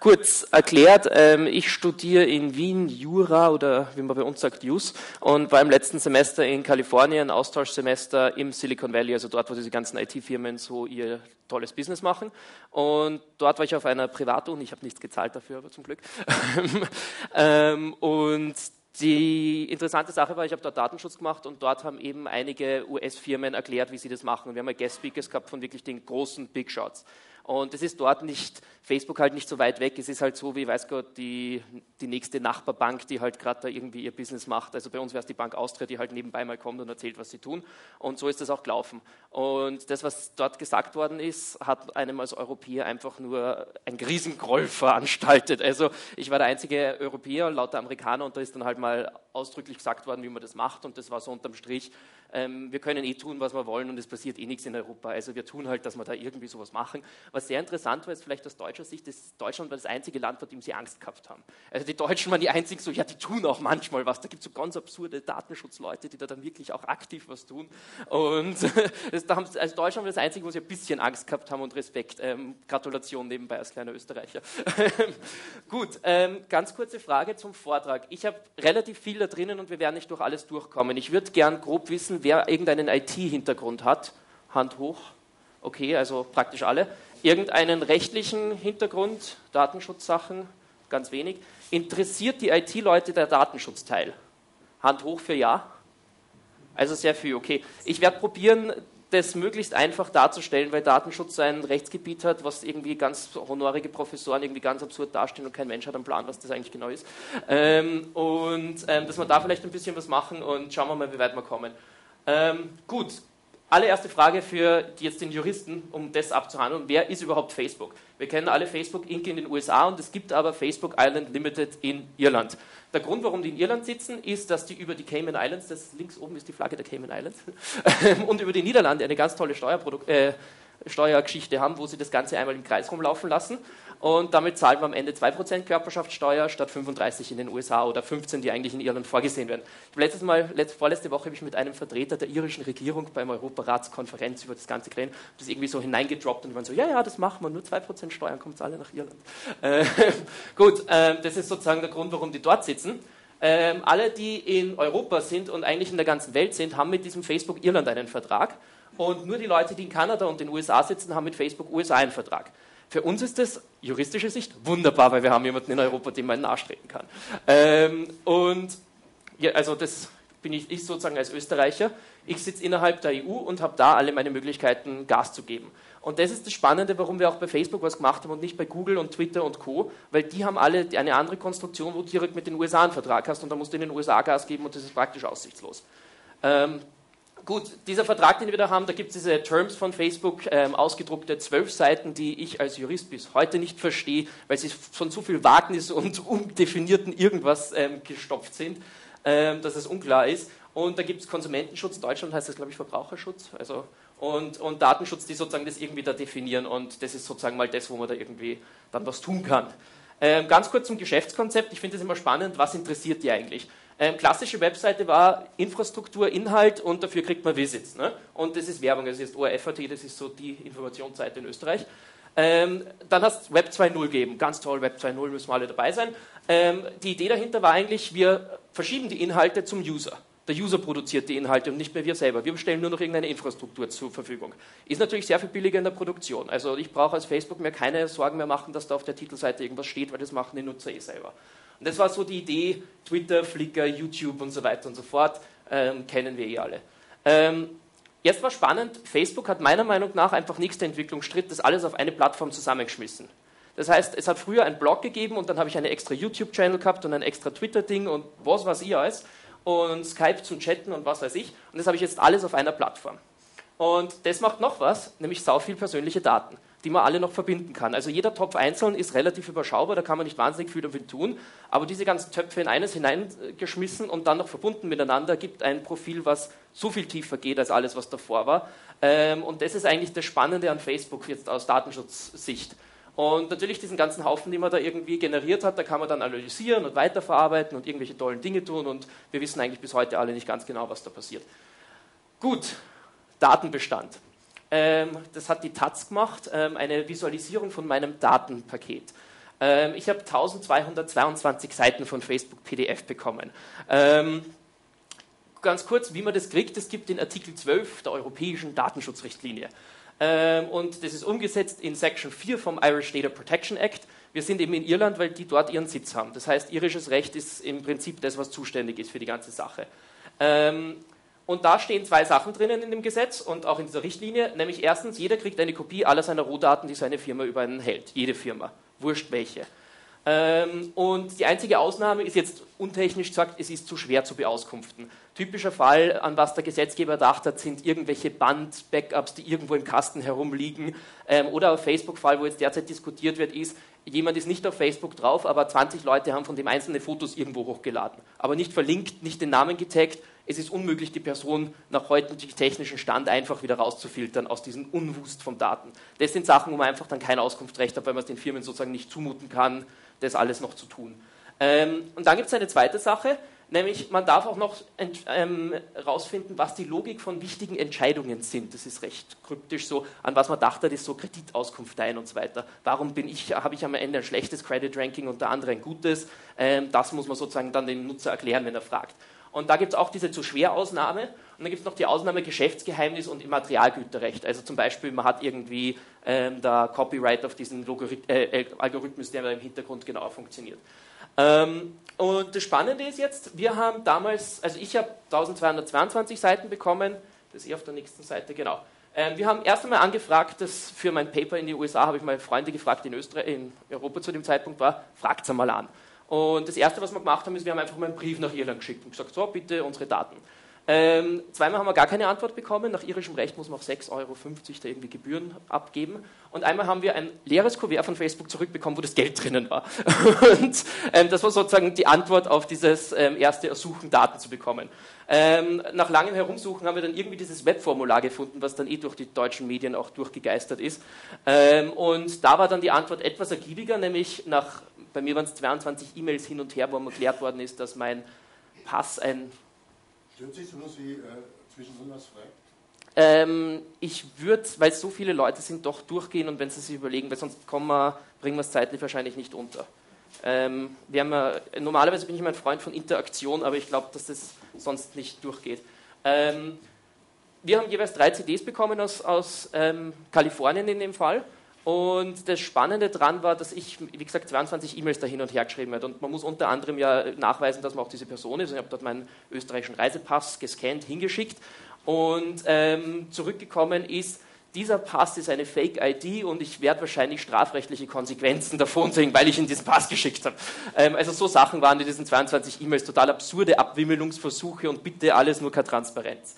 kurz erklärt, ähm, ich studiere in Wien Jura oder wie man bei uns sagt Jus und war im letzten Semester in Kalifornien, Austauschsemester im Silicon Valley, also dort, wo diese ganzen IT-Firmen so ihr tolles Business machen. Und dort war ich auf einer Privatuni, ich habe nichts gezahlt dafür, aber zum Glück. ähm, und die interessante Sache war, ich habe dort Datenschutz gemacht und dort haben eben einige US-Firmen erklärt, wie sie das machen. Wir haben Guest Speakers gehabt von wirklich den großen Big Shots. Und es ist dort nicht, Facebook halt nicht so weit weg. Es ist halt so, wie, weiß Gott, die, die nächste Nachbarbank, die halt gerade da irgendwie ihr Business macht. Also bei uns wäre es die Bank Austria, die halt nebenbei mal kommt und erzählt, was sie tun. Und so ist das auch gelaufen. Und das, was dort gesagt worden ist, hat einem als Europäer einfach nur ein Riesengroll veranstaltet. Also ich war der einzige Europäer, lauter Amerikaner, und da ist dann halt mal ausdrücklich gesagt worden, wie man das macht. Und das war so unterm Strich, ähm, wir können eh tun, was wir wollen und es passiert eh nichts in Europa. Also wir tun halt, dass wir da irgendwie sowas machen. Was sehr interessant war, ist vielleicht aus deutscher Sicht, dass Deutschland war das einzige Land, vor dem sie Angst gehabt haben. Also die Deutschen waren die einzigen so, ja, die tun auch manchmal was. Da gibt es so ganz absurde Datenschutzleute, die da dann wirklich auch aktiv was tun. Und das, also Deutschland war das einzige, wo sie ein bisschen Angst gehabt haben und Respekt. Ähm, Gratulation nebenbei als kleiner Österreicher. Gut, ähm, ganz kurze Frage zum Vortrag. Ich habe relativ viel da drinnen und wir werden nicht durch alles durchkommen. Ich würde gern grob wissen, wissen, wer irgendeinen IT-Hintergrund hat. Hand hoch. Okay, also praktisch alle. Irgendeinen rechtlichen Hintergrund, Datenschutzsachen, ganz wenig. Interessiert die IT-Leute der Datenschutzteil? Hand hoch für Ja. Also sehr viel, okay. Ich werde probieren, das möglichst einfach darzustellen, weil Datenschutz ein Rechtsgebiet hat, was irgendwie ganz honorige Professoren irgendwie ganz absurd dastehen und kein Mensch hat einen Plan, was das eigentlich genau ist. Ähm, und ähm, dass wir da vielleicht ein bisschen was machen und schauen wir mal, wie weit wir kommen. Ähm, gut, allererste Frage für jetzt den Juristen, um das abzuhandeln. Wer ist überhaupt Facebook? Wir kennen alle Facebook Inc. in den USA und es gibt aber Facebook Island Limited in Irland. Der Grund, warum die in Irland sitzen, ist, dass die über die Cayman Islands, das links oben ist die Flagge der Cayman Islands, und über die Niederlande eine ganz tolle Steuerprodukt, äh, Steuergeschichte haben, wo sie das Ganze einmal im Kreis rumlaufen lassen und damit zahlen wir am Ende 2% Körperschaftssteuer statt 35 in den USA oder 15, die eigentlich in Irland vorgesehen werden. letztes Mal, letzte, vorletzte Woche habe ich mit einem Vertreter der irischen Regierung beim Europaratskonferenz über das Ganze geredet, das irgendwie so hineingedroppt und waren so, ja, ja, das machen wir, nur 2% Steuern, kommt alle nach Irland. Äh, gut, äh, das ist sozusagen der Grund, warum die dort sitzen. Ähm, alle, die in Europa sind und eigentlich in der ganzen Welt sind, haben mit diesem Facebook Irland einen Vertrag. Und nur die Leute, die in Kanada und den USA sitzen, haben mit Facebook USA einen Vertrag. Für uns ist das juristische Sicht wunderbar, weil wir haben jemanden in Europa, dem man nachstreben kann. Ähm, und ja, also das bin ich, ich sozusagen als Österreicher. Ich sitze innerhalb der EU und habe da alle meine Möglichkeiten, Gas zu geben. Und das ist das Spannende, warum wir auch bei Facebook was gemacht haben und nicht bei Google und Twitter und Co., weil die haben alle eine andere Konstruktion, wo du direkt mit den USA einen Vertrag hast und da musst du in den USA Gas geben und das ist praktisch aussichtslos. Ähm, Gut, dieser Vertrag, den wir da haben, da gibt es diese Terms von Facebook, ähm, ausgedruckte zwölf Seiten, die ich als Jurist bis heute nicht verstehe, weil sie von so viel Wagnis und undefinierten irgendwas ähm, gestopft sind, ähm, dass es unklar ist. Und da gibt es Konsumentenschutz, in Deutschland heißt das, glaube ich, Verbraucherschutz, also, und, und Datenschutz, die sozusagen das irgendwie da definieren und das ist sozusagen mal das, wo man da irgendwie dann was tun kann. Ähm, ganz kurz zum Geschäftskonzept, ich finde es immer spannend, was interessiert die eigentlich? Ähm, klassische Webseite war Infrastruktur, Inhalt und dafür kriegt man Visits. Ne? Und das ist Werbung, das ist ORFAT, das ist so die Informationsseite in Österreich. Ähm, dann hast du Web 2.0 gegeben, ganz toll, Web 2.0 müssen wir alle dabei sein. Ähm, die Idee dahinter war eigentlich, wir verschieben die Inhalte zum User. Der User produziert die Inhalte und nicht mehr wir selber. Wir stellen nur noch irgendeine Infrastruktur zur Verfügung. Ist natürlich sehr viel billiger in der Produktion. Also ich brauche als Facebook mir keine Sorgen mehr machen, dass da auf der Titelseite irgendwas steht, weil das machen die Nutzer eh selber. Und das war so die Idee, Twitter, Flickr, YouTube und so weiter und so fort, ähm, kennen wir eh alle. Ähm, jetzt war spannend, Facebook hat meiner Meinung nach einfach nächster Entwicklungsschritt das alles auf eine Plattform zusammengeschmissen. Das heißt, es hat früher einen Blog gegeben und dann habe ich eine extra YouTube-Channel gehabt und ein extra Twitter-Ding und was weiß ich alles und Skype zum Chatten und was weiß ich. Und das habe ich jetzt alles auf einer Plattform. Und das macht noch was, nämlich sau viel persönliche Daten die man alle noch verbinden kann. Also jeder Topf einzeln ist relativ überschaubar, da kann man nicht wahnsinnig viel damit tun, aber diese ganzen Töpfe in eines hineingeschmissen und dann noch verbunden miteinander gibt ein Profil, was so viel tiefer geht als alles, was davor war. Ähm, und das ist eigentlich das Spannende an Facebook jetzt aus Datenschutzsicht. Und natürlich diesen ganzen Haufen, den man da irgendwie generiert hat, da kann man dann analysieren und weiterverarbeiten und irgendwelche tollen Dinge tun und wir wissen eigentlich bis heute alle nicht ganz genau, was da passiert. Gut, Datenbestand. Ähm, das hat die Taz gemacht, ähm, eine Visualisierung von meinem Datenpaket. Ähm, ich habe 1222 Seiten von Facebook PDF bekommen. Ganz kurz, wie man das kriegt, es gibt den Artikel 12 der Europäischen Datenschutzrichtlinie. Und das ist umgesetzt in Section 4 vom Irish Data Protection Act. Wir sind eben in Irland, weil die dort ihren Sitz haben. Das heißt, irisches Recht ist im Prinzip das, was zuständig ist für die ganze Sache. Und da stehen zwei Sachen drinnen in dem Gesetz und auch in dieser Richtlinie, nämlich erstens, jeder kriegt eine Kopie aller seiner Rohdaten, die seine Firma über einen hält. Jede Firma. Wurscht welche. Ähm, und die einzige Ausnahme ist jetzt untechnisch gesagt, es ist zu schwer zu beauskunften. Typischer Fall, an was der Gesetzgeber gedacht hat, sind irgendwelche Band-Backups, die irgendwo im Kasten herumliegen. Ähm, oder Facebook-Fall, wo jetzt derzeit diskutiert wird, ist, jemand ist nicht auf Facebook drauf, aber 20 Leute haben von dem einzelne Fotos irgendwo hochgeladen. Aber nicht verlinkt, nicht den Namen getaggt. Es ist unmöglich, die Person nach heutigem technischen Stand einfach wieder rauszufiltern aus diesem Unwust von Daten. Das sind Sachen, wo man einfach dann kein Auskunftsrecht hat, weil man es den Firmen sozusagen nicht zumuten kann das alles noch zu tun. Ähm, und dann gibt es eine zweite Sache, nämlich man darf auch noch herausfinden, ähm, was die Logik von wichtigen Entscheidungen sind. Das ist recht kryptisch so, an was man dachte, das ist so Kreditauskunft ein und so weiter. Warum bin ich, habe ich am Ende ein schlechtes Credit Ranking und der andere ein gutes? Ähm, das muss man sozusagen dann dem Nutzer erklären, wenn er fragt. Und da gibt es auch diese zu schwer Ausnahme. Und dann gibt es noch die Ausnahme Geschäftsgeheimnis und Immaterialgüterrecht. Also zum Beispiel, man hat irgendwie ähm, da Copyright auf diesen Logarith äh, Algorithmus, der im Hintergrund genauer funktioniert. Ähm, und das Spannende ist jetzt, wir haben damals, also ich habe 1222 Seiten bekommen, das ist eh auf der nächsten Seite, genau. Ähm, wir haben erst einmal angefragt, dass für mein Paper in die USA habe ich meine Freunde gefragt, in, Österreich, in Europa zu dem Zeitpunkt war, fragt es einmal an. Und das Erste, was wir gemacht haben, ist, wir haben einfach mal einen Brief nach Irland geschickt und gesagt, so, bitte unsere Daten. Ähm, zweimal haben wir gar keine Antwort bekommen. Nach irischem Recht muss man auch 6,50 Euro da irgendwie Gebühren abgeben. Und einmal haben wir ein leeres Kuvert von Facebook zurückbekommen, wo das Geld drinnen war. Und ähm, das war sozusagen die Antwort auf dieses ähm, erste Ersuchen, Daten zu bekommen. Ähm, nach langem Herumsuchen haben wir dann irgendwie dieses Webformular gefunden, was dann eh durch die deutschen Medien auch durchgegeistert ist. Ähm, und da war dann die Antwort etwas ergiebiger, nämlich nach, bei mir waren es 22 E-Mails hin und her, wo mir erklärt worden ist, dass mein Pass ein Stört sich sowas wie äh, zwischendrin was frei? Ähm, ich würde, weil es so viele Leute sind, doch durchgehen und wenn Sie sich überlegen, weil sonst wir, bringen wir es zeitlich wahrscheinlich nicht unter. Ähm, wir haben, äh, normalerweise bin ich immer ein Freund von Interaktion, aber ich glaube, dass das sonst nicht durchgeht. Ähm, wir haben jeweils drei CDs bekommen aus, aus ähm, Kalifornien in dem Fall. Und das Spannende daran war, dass ich, wie gesagt, 22 E-Mails da hin und her geschrieben habe. Und man muss unter anderem ja nachweisen, dass man auch diese Person ist. Ich habe dort meinen österreichischen Reisepass gescannt, hingeschickt. Und ähm, zurückgekommen ist, dieser Pass ist eine Fake-ID und ich werde wahrscheinlich strafrechtliche Konsequenzen davon sehen, weil ich ihn diesen Pass geschickt habe. Ähm, also so Sachen waren in diesen 22 E-Mails, total absurde Abwimmelungsversuche und bitte alles nur keine Transparenz.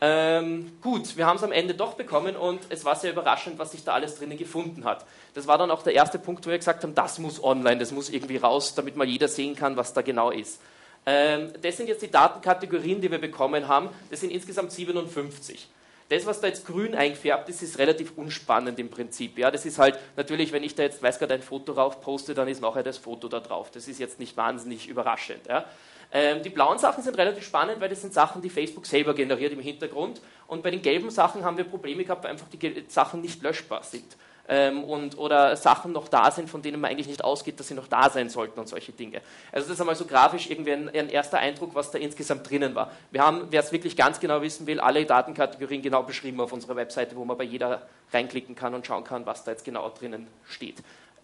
Ähm, gut, wir haben es am Ende doch bekommen und es war sehr überraschend, was sich da alles drinnen gefunden hat. Das war dann auch der erste Punkt, wo wir gesagt haben, das muss online, das muss irgendwie raus, damit mal jeder sehen kann, was da genau ist. Ähm, das sind jetzt die Datenkategorien, die wir bekommen haben. Das sind insgesamt 57. Das, was da jetzt grün eingefärbt ist, ist relativ unspannend im Prinzip. Ja, das ist halt natürlich, wenn ich da jetzt, weiß gerade, ein Foto drauf poste, dann ist nachher das Foto da drauf. Das ist jetzt nicht wahnsinnig überraschend. Ja. Ähm, die blauen Sachen sind relativ spannend, weil das sind Sachen, die Facebook selber generiert im Hintergrund. Und bei den gelben Sachen haben wir Probleme gehabt, weil einfach die Sachen nicht löschbar sind. Ähm, und, oder Sachen noch da sind, von denen man eigentlich nicht ausgeht, dass sie noch da sein sollten und solche Dinge. Also das ist einmal so grafisch irgendwie ein, ein erster Eindruck, was da insgesamt drinnen war. Wir haben, wer es wirklich ganz genau wissen will, alle Datenkategorien genau beschrieben auf unserer Webseite, wo man bei jeder reinklicken kann und schauen kann, was da jetzt genau drinnen steht.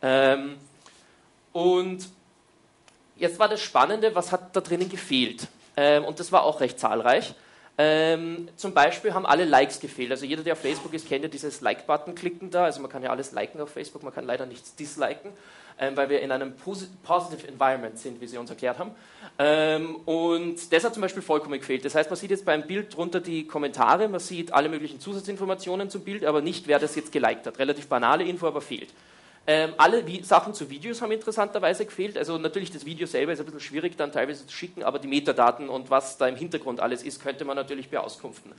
Ähm, und Jetzt war das Spannende, was hat da drinnen gefehlt? Ähm, und das war auch recht zahlreich. Ähm, zum Beispiel haben alle Likes gefehlt. Also jeder, der auf Facebook ist, kennt ja dieses Like-Button klicken da. Also man kann ja alles liken auf Facebook, man kann leider nichts disliken, ähm, weil wir in einem Positive Environment sind, wie Sie uns erklärt haben. Ähm, und das hat zum Beispiel vollkommen gefehlt. Das heißt, man sieht jetzt beim Bild drunter die Kommentare, man sieht alle möglichen Zusatzinformationen zum Bild, aber nicht, wer das jetzt geliked hat. Relativ banale Info, aber fehlt. Ähm, alle Vi Sachen zu Videos haben interessanterweise gefehlt. Also natürlich das Video selber ist ein bisschen schwierig dann teilweise zu schicken, aber die Metadaten und was da im Hintergrund alles ist, könnte man natürlich beauskunften.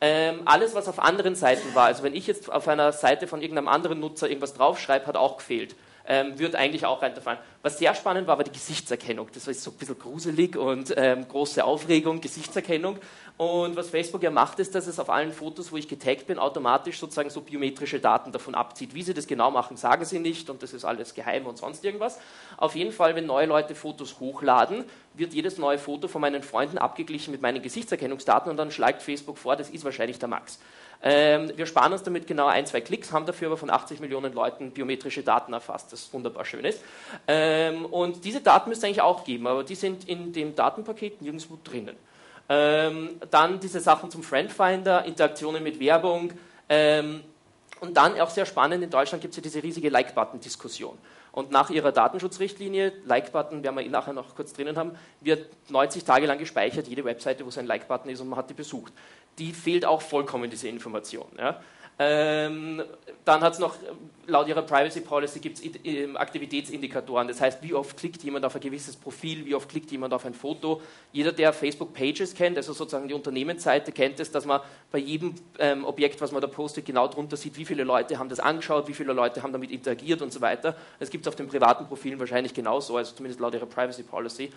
Ähm, alles, was auf anderen Seiten war, also wenn ich jetzt auf einer Seite von irgendeinem anderen Nutzer irgendwas draufschreibe, hat auch gefehlt. ähm, wird eigentlich auch reinfallen. Was sehr spannend war, war die Gesichtserkennung. Das war so ein bisschen gruselig und ähm, große Aufregung, Gesichtserkennung. Und was Facebook ja macht, ist, dass es auf allen Fotos, wo ich getaggt bin, automatisch sozusagen so biometrische Daten davon abzieht. Wie sie das genau machen, sagen sie nicht und das ist alles geheim und sonst irgendwas. Auf jeden Fall, wenn neue Leute Fotos hochladen, wird jedes neue Foto von meinen Freunden abgeglichen mit meinen Gesichtserkennungsdaten und dann schlägt Facebook vor, das ist wahrscheinlich der Max. Ähm, wir sparen uns damit genau ein, zwei Klicks, haben dafür aber von 80 Millionen Leuten biometrische Daten erfasst, das wunderbar schön ist. Ähm, und diese Daten müsste eigentlich auch geben, aber die sind in dem Datenpaket nirgendwo drinnen. Ähm, dann diese Sachen zum Friendfinder, Interaktionen mit Werbung. Ähm, und dann auch sehr spannend, in Deutschland gibt es ja diese riesige Like-Button-Diskussion. Und nach ihrer Datenschutzrichtlinie, Like-Button, werden wir eh nachher noch kurz drinnen haben, wird 90 Tage lang gespeichert, jede Webseite, wo so ein Like-Button ist und man hat die besucht. Die fehlt auch vollkommen, diese Information. Ja. Ähm, dann hat es noch, laut ihrer Privacy Policy gibt es Aktivitätsindikatoren. Das heißt, wie oft klickt jemand auf ein gewisses Profil, wie oft klickt jemand auf ein Foto. Jeder, der Facebook Pages kennt, also sozusagen die Unternehmensseite, kennt es, dass man bei jedem ähm, Objekt, was man da postet, genau drunter sieht, wie viele Leute haben das angeschaut, wie viele Leute haben damit interagiert und so weiter. Das gibt es auf den privaten Profilen wahrscheinlich genauso, also zumindest laut ihrer Privacy Policy,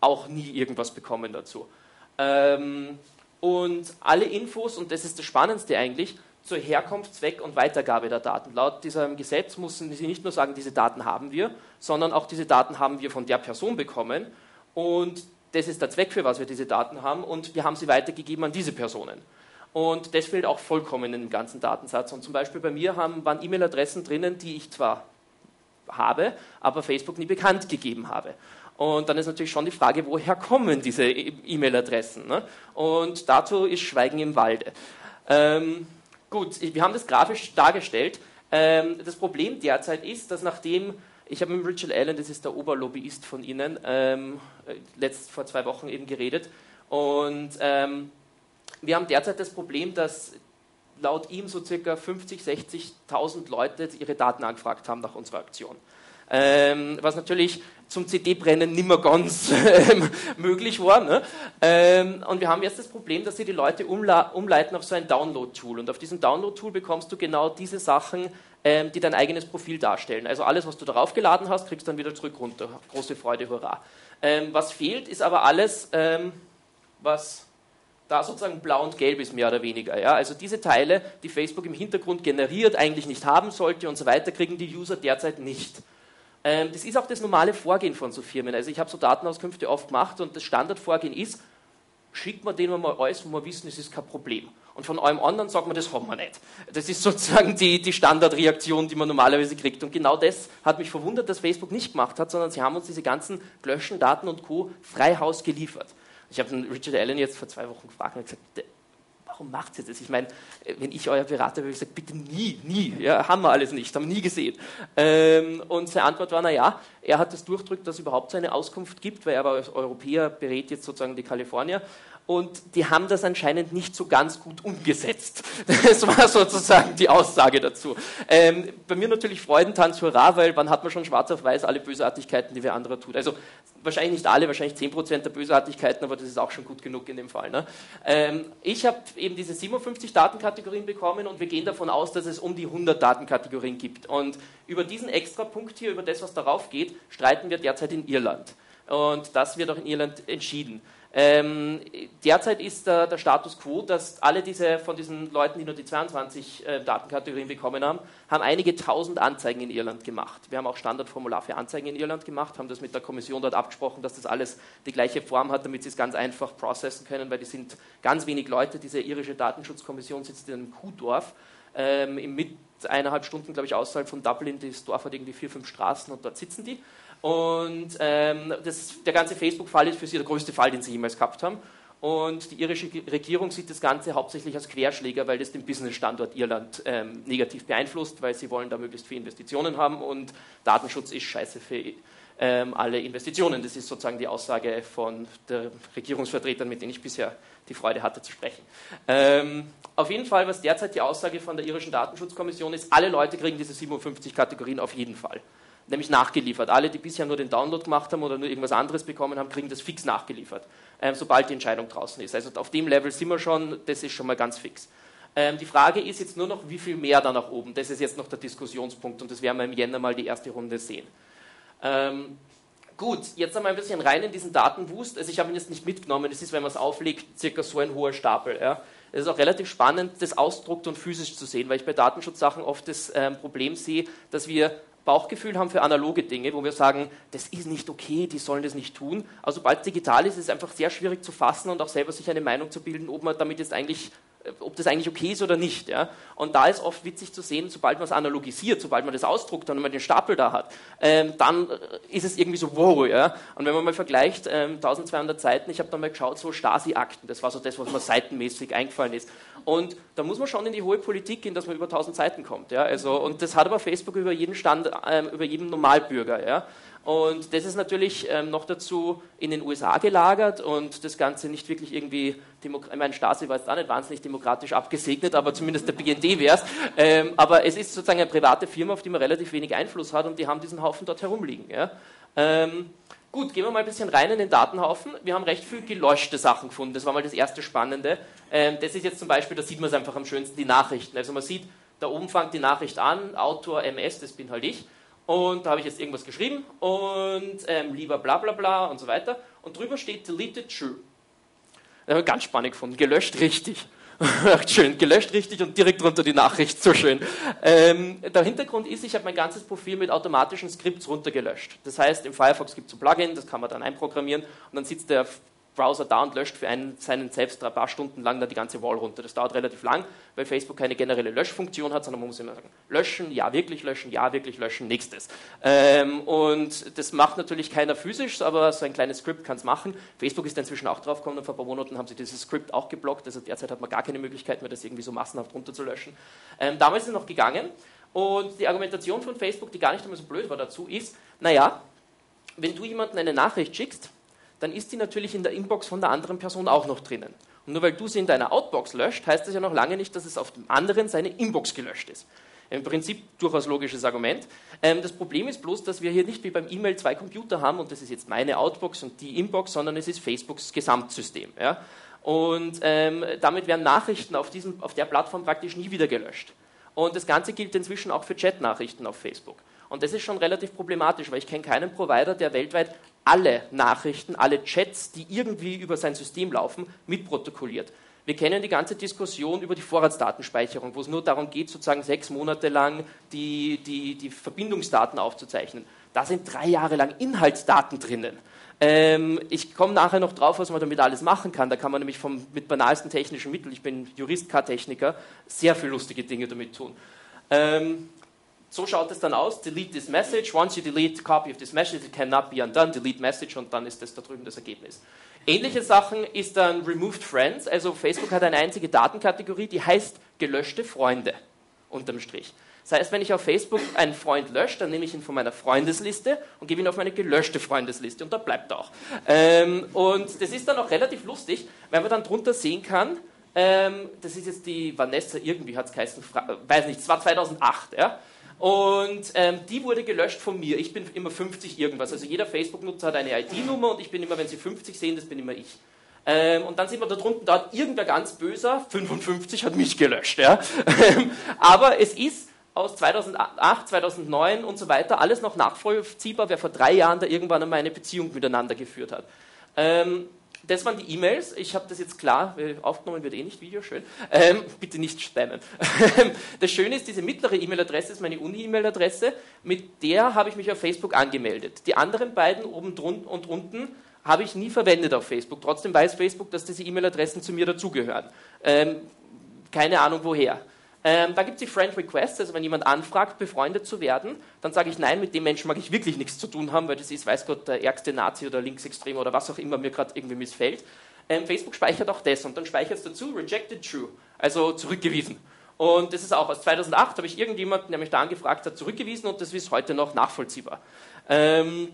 auch nie irgendwas bekommen dazu. Ähm, und alle Infos, und das ist das Spannendste eigentlich, zur Herkunft, Zweck und Weitergabe der Daten. Laut diesem Gesetz müssen Sie nicht nur sagen, diese Daten haben wir, sondern auch diese Daten haben wir von der Person bekommen und das ist der Zweck, für was wir diese Daten haben und wir haben sie weitergegeben an diese Personen. Und das fehlt auch vollkommen in dem ganzen Datensatz. Und zum Beispiel bei mir haben, waren E-Mail-Adressen drinnen, die ich zwar habe, aber Facebook nie bekannt gegeben habe. Und dann ist natürlich schon die Frage, woher kommen diese E-Mail-Adressen? Ne? Und dazu ist Schweigen im Walde. Ähm, Gut, wir haben das grafisch dargestellt. Ähm, das Problem derzeit ist, dass nachdem, ich habe mit Richard Allen, das ist der Oberlobbyist von Ihnen, ähm, letzt vor zwei Wochen eben geredet, und ähm, wir haben derzeit das Problem, dass laut ihm so circa 50, 60.000 Leute ihre Daten angefragt haben nach unserer Aktion. Ähm, was natürlich zum CD-Brennen nicht mehr ganz ähm, möglich war. Ne? Ähm, und wir haben jetzt das Problem, dass sie die Leute umleiten auf so ein Download-Tool. Und auf diesem Download-Tool bekommst du genau diese Sachen, ähm, die dein eigenes Profil darstellen. Also alles, was du darauf geladen hast, kriegst du dann wieder zurück runter. Große Freude, hurra. Ähm, was fehlt, ist aber alles, ähm, was da sozusagen blau und gelb ist, mehr oder weniger. Ja? Also diese Teile, die Facebook im Hintergrund generiert, eigentlich nicht haben sollte und so weiter, kriegen die User derzeit nicht. Ähm, das ist auch das normale Vorgehen von so Firmen. Also ich habe so Datenauskünfte oft gemacht und das Standardvorgehen ist, schickt man denen mal alles, wo wir wissen, es ist kein Problem. Und von allem anderen sagt man, das haben wir nicht. Das ist sozusagen die, die Standardreaktion, die man normalerweise kriegt. Und genau das hat mich verwundert, dass Facebook nicht gemacht hat, sondern sie haben uns diese ganzen Glöschen, Daten und Co. frei Haus geliefert. Ich habe Richard Allen jetzt vor zwei Wochen gefragt und gesagt, warum macht ihr das? Ich meine, wenn ich euer Berater wäre, ich sage, bitte nie, nie, ja, haben wir alles nicht, haben wir nie gesehen. Ähm, und seine Antwort war, naja, er hat das durchdrückt, dass es überhaupt so eine Auskunft gibt, weil er war als Europäer, berät jetzt sozusagen die Kalifornier und die haben das anscheinend nicht so ganz gut umgesetzt. Das war sozusagen die Aussage dazu. Ähm, bei mir natürlich Freudentanz, hurra, weil wann hat man schon schwarz auf weiß alle Bösartigkeiten, die wer anderer tut. Also wahrscheinlich nicht alle, wahrscheinlich 10% der Bösartigkeiten, aber das ist auch schon gut genug in dem Fall. Ne? Ähm, ich habe eben diese 57 Datenkategorien bekommen und wir gehen davon aus, dass es um die 100 Datenkategorien gibt. Und über diesen extra Punkt hier, über das, was darauf geht, streiten wir derzeit in Irland. Und das wird auch in Irland entschieden. Ähm, derzeit ist der, der, Status quo, dass alle diese von diesen Leuten, die nur die 22 äh, Datenkategorien bekommen haben, haben einige tausend Anzeigen in Irland gemacht. Wir haben auch Standardformular für Anzeigen in Irland gemacht, haben das mit der Kommission dort abgesprochen, dass das alles die gleiche Form hat, damit sie es ganz einfach processen können, weil die sind ganz wenig Leute. Diese irische Datenschutzkommission sitzt in einem Kuhdorf ähm, mit eineinhalb Stunden, glaube ich, außerhalb von Dublin. Das Dorf hat irgendwie vier, fünf Straßen und dort sitzen die. Und ähm, das, der ganze Facebook-Fall ist für sie der größte Fall, den sie jemals gehabt haben. Und die irische Regierung sieht das Ganze hauptsächlich als Querschläger, weil das den Business-Standort Irland ähm, negativ beeinflusst, weil sie wollen da möglichst viele Investitionen haben und Datenschutz ist scheiße für ähm, alle Investitionen. Das ist sozusagen die Aussage von der Regierungsvertretern, mit denen ich bisher die Freude hatte zu sprechen. Ähm, auf jeden Fall, was derzeit die Aussage von der irischen Datenschutzkommission ist, alle Leute kriegen diese 57 Kategorien auf jeden Fall nämlich nachgeliefert. Alle, die bisher nur den Download gemacht haben oder nur irgendwas anderes bekommen haben, kriegen das fix nachgeliefert, äh, sobald die Entscheidung draußen ist. Also auf dem Level sind wir schon, das ist schon mal ganz fix. Ähm, die Frage ist jetzt nur noch, wie viel mehr da nach oben. Das ist jetzt noch der Diskussionspunkt und das werden wir im Jänner mal die erste Runde sehen. Ähm, gut, jetzt einmal ein bisschen rein in diesen Datenwust. Also ich habe ihn jetzt nicht mitgenommen. Es ist, wenn man es auflegt, circa so ein hoher Stapel. Ja. Es ist auch relativ spannend, das ausdruckt und physisch zu sehen, weil ich bei Datenschutzsachen oft das ähm, Problem sehe, dass wir Bauchgefühl haben für analoge Dinge, wo wir sagen, das ist nicht okay, die sollen das nicht tun. Also sobald es digital ist, ist es einfach sehr schwierig zu fassen und auch selber sich eine Meinung zu bilden, ob man damit jetzt eigentlich ob das eigentlich okay ist oder nicht. Ja? Und da ist oft witzig zu sehen, sobald man es analogisiert, sobald man das ausdruckt und man den Stapel da hat, ähm, dann äh, ist es irgendwie so wow. Ja? Und wenn man mal vergleicht, ähm, 1200 Seiten, ich habe da mal geschaut, so Stasi-Akten, das war so das, was mir seitenmäßig eingefallen ist. Und da muss man schon in die hohe Politik gehen, dass man über 1000 Seiten kommt. Ja? Also, und das hat aber Facebook über jeden Stand, ähm, über jeden Normalbürger. Ja? Und das ist natürlich ähm, noch dazu in den USA gelagert und das Ganze nicht wirklich irgendwie, Demo ich meine, Stasi war jetzt auch nicht wahnsinnig demokratisch abgesegnet, aber zumindest der BND wäre es. Ähm, aber es ist sozusagen eine private Firma, auf die man relativ wenig Einfluss hat und die haben diesen Haufen dort herumliegen. Ja? Ähm, gut, gehen wir mal ein bisschen rein in den Datenhaufen. Wir haben recht viel gelöschte Sachen gefunden, das war mal das erste Spannende. Ähm, das ist jetzt zum Beispiel, da sieht man es einfach am schönsten, die Nachrichten. Also man sieht, da oben fängt die Nachricht an, Autor MS, das bin halt ich. Und da habe ich jetzt irgendwas geschrieben und ähm, lieber bla bla bla und so weiter. Und drüber steht deleted true. Das habe ich ganz spannend gefunden. Gelöscht richtig. schön, gelöscht richtig und direkt drunter die Nachricht, so schön. Ähm, der Hintergrund ist, ich habe mein ganzes Profil mit automatischen Skripts runtergelöscht. Das heißt, im Firefox gibt es ein Plugin, das kann man dann einprogrammieren und dann sitzt der Browser da und löscht für einen, seinen selbst ein paar Stunden lang dann die ganze Wall runter. Das dauert relativ lang, weil Facebook keine generelle Löschfunktion hat, sondern man muss immer sagen, löschen, ja, wirklich löschen, ja, wirklich löschen, nächstes. Ähm, und das macht natürlich keiner physisch, aber so ein kleines Skript kann es machen. Facebook ist inzwischen auch drauf gekommen und vor ein paar Monaten haben sie dieses Skript auch geblockt, also derzeit hat man gar keine Möglichkeit mehr, das irgendwie so massenhaft runterzulöschen. Ähm, damals ist es noch gegangen und die Argumentation von Facebook, die gar nicht einmal so blöd war dazu, ist, naja, wenn du jemandem eine Nachricht schickst, dann ist die natürlich in der Inbox von der anderen Person auch noch drinnen. Und nur weil du sie in deiner Outbox löscht, heißt das ja noch lange nicht, dass es auf dem anderen seine Inbox gelöscht ist. Im Prinzip durchaus logisches Argument. Ähm, das Problem ist bloß, dass wir hier nicht wie beim E-Mail zwei Computer haben und das ist jetzt meine Outbox und die Inbox, sondern es ist Facebooks Gesamtsystem. Ja? Und ähm, damit werden Nachrichten auf, diesem, auf der Plattform praktisch nie wieder gelöscht. Und das Ganze gilt inzwischen auch für Chat-Nachrichten auf Facebook. Und das ist schon relativ problematisch, weil ich kenne keinen Provider, der weltweit alle Nachrichten, alle Chats, die irgendwie über sein System laufen, mitprotokolliert. Wir kennen die ganze Diskussion über die Vorratsdatenspeicherung, wo es nur darum geht, sozusagen sechs Monate lang die, die, die Verbindungsdaten aufzuzeichnen. Da sind drei Jahre lang Inhaltsdaten drinnen. Ähm, ich komme nachher noch drauf, was man damit alles machen kann. Da kann man nämlich vom, mit banalsten technischen Mitteln, ich bin Jurist, K-Techniker, sehr viele lustige Dinge damit tun. Ähm, so schaut es dann aus, delete this message, once you delete copy of this message, it cannot be undone, delete message und dann ist das da drüben das Ergebnis. Ähnliche Sachen ist dann removed friends, also Facebook hat eine einzige Datenkategorie, die heißt gelöschte Freunde, unterm Strich. Das heißt, wenn ich auf Facebook einen Freund lösche, dann nehme ich ihn von meiner Freundesliste und gebe ihn auf meine gelöschte Freundesliste und da bleibt er auch. Ähm, und das ist dann auch relativ lustig, weil man dann drunter sehen kann, ähm, das ist jetzt die Vanessa, irgendwie hat es geheißen, weiß nicht, es war 2008, ja, und ähm, die wurde gelöscht von mir. Ich bin immer 50 irgendwas. Also jeder Facebook-Nutzer hat eine ID-Nummer und ich bin immer, wenn Sie 50 sehen, das bin immer ich. Ähm, und dann sieht man da drunten, da hat irgendwer ganz böser, 55 hat mich gelöscht. Ja? Aber es ist aus 2008, 2009 und so weiter alles noch nachvollziehbar, wer vor drei Jahren da irgendwann einmal eine Beziehung miteinander geführt hat. Ähm, das waren die E-Mails. Ich habe das jetzt klar, aufgenommen wird eh nicht Video, schön. Ähm, bitte nicht spammen. das Schöne ist, diese mittlere E-Mail-Adresse ist meine Uni-E-Mail-Adresse. Mit der habe ich mich auf Facebook angemeldet. Die anderen beiden oben und unten habe ich nie verwendet auf Facebook. Trotzdem weiß Facebook, dass diese E-Mail-Adressen zu mir dazugehören. Ähm, keine Ahnung woher. Ähm, da gibt es die Friend Requests, also wenn jemand anfragt, befreundet zu werden, dann sage ich nein, mit dem Menschen mag ich wirklich nichts zu tun haben, weil das ist, weiß Gott, der ärgste Nazi oder Linksextrem oder was auch immer mir gerade irgendwie missfällt. Ähm, Facebook speichert auch das und dann speichert es dazu rejected true, also zurückgewiesen. Und das ist auch aus 2008, habe ich irgendjemanden, der mich da angefragt hat, zurückgewiesen und das ist heute noch nachvollziehbar. Ähm,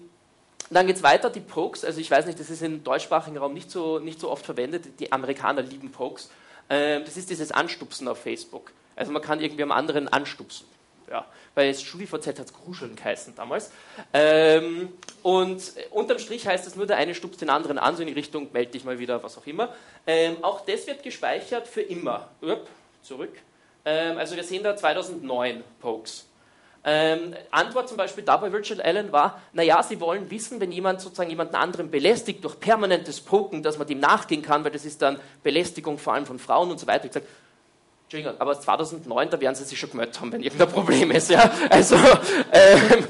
dann geht es weiter, die Pokes, also ich weiß nicht, das ist im deutschsprachigen Raum nicht so, nicht so oft verwendet, die Amerikaner lieben Pokes. Ähm, das ist dieses Anstupsen auf Facebook. Also man kann irgendwie am anderen anstupsen. Ja, weil es StudiVZ hat es Kruscheln geheißen damals. Ähm, und unterm Strich heißt es nur, der eine stupst den anderen an, so in die Richtung, melde dich mal wieder, was auch immer. Ähm, auch das wird gespeichert für immer. Upp, zurück. Ähm, also wir sehen da 2009 Pokes. Ähm, Antwort zum Beispiel da bei Virtual Allen war, naja, Sie wollen wissen, wenn jemand sozusagen jemanden anderen belästigt durch permanentes Poken, dass man dem nachgehen kann, weil das ist dann Belästigung vor allem von Frauen und so weiter. Ich sage, Entschuldigung, aber 2009, da werden sie sich schon gemeldet haben, wenn irgendein Problem ist. Ja? Also, ähm,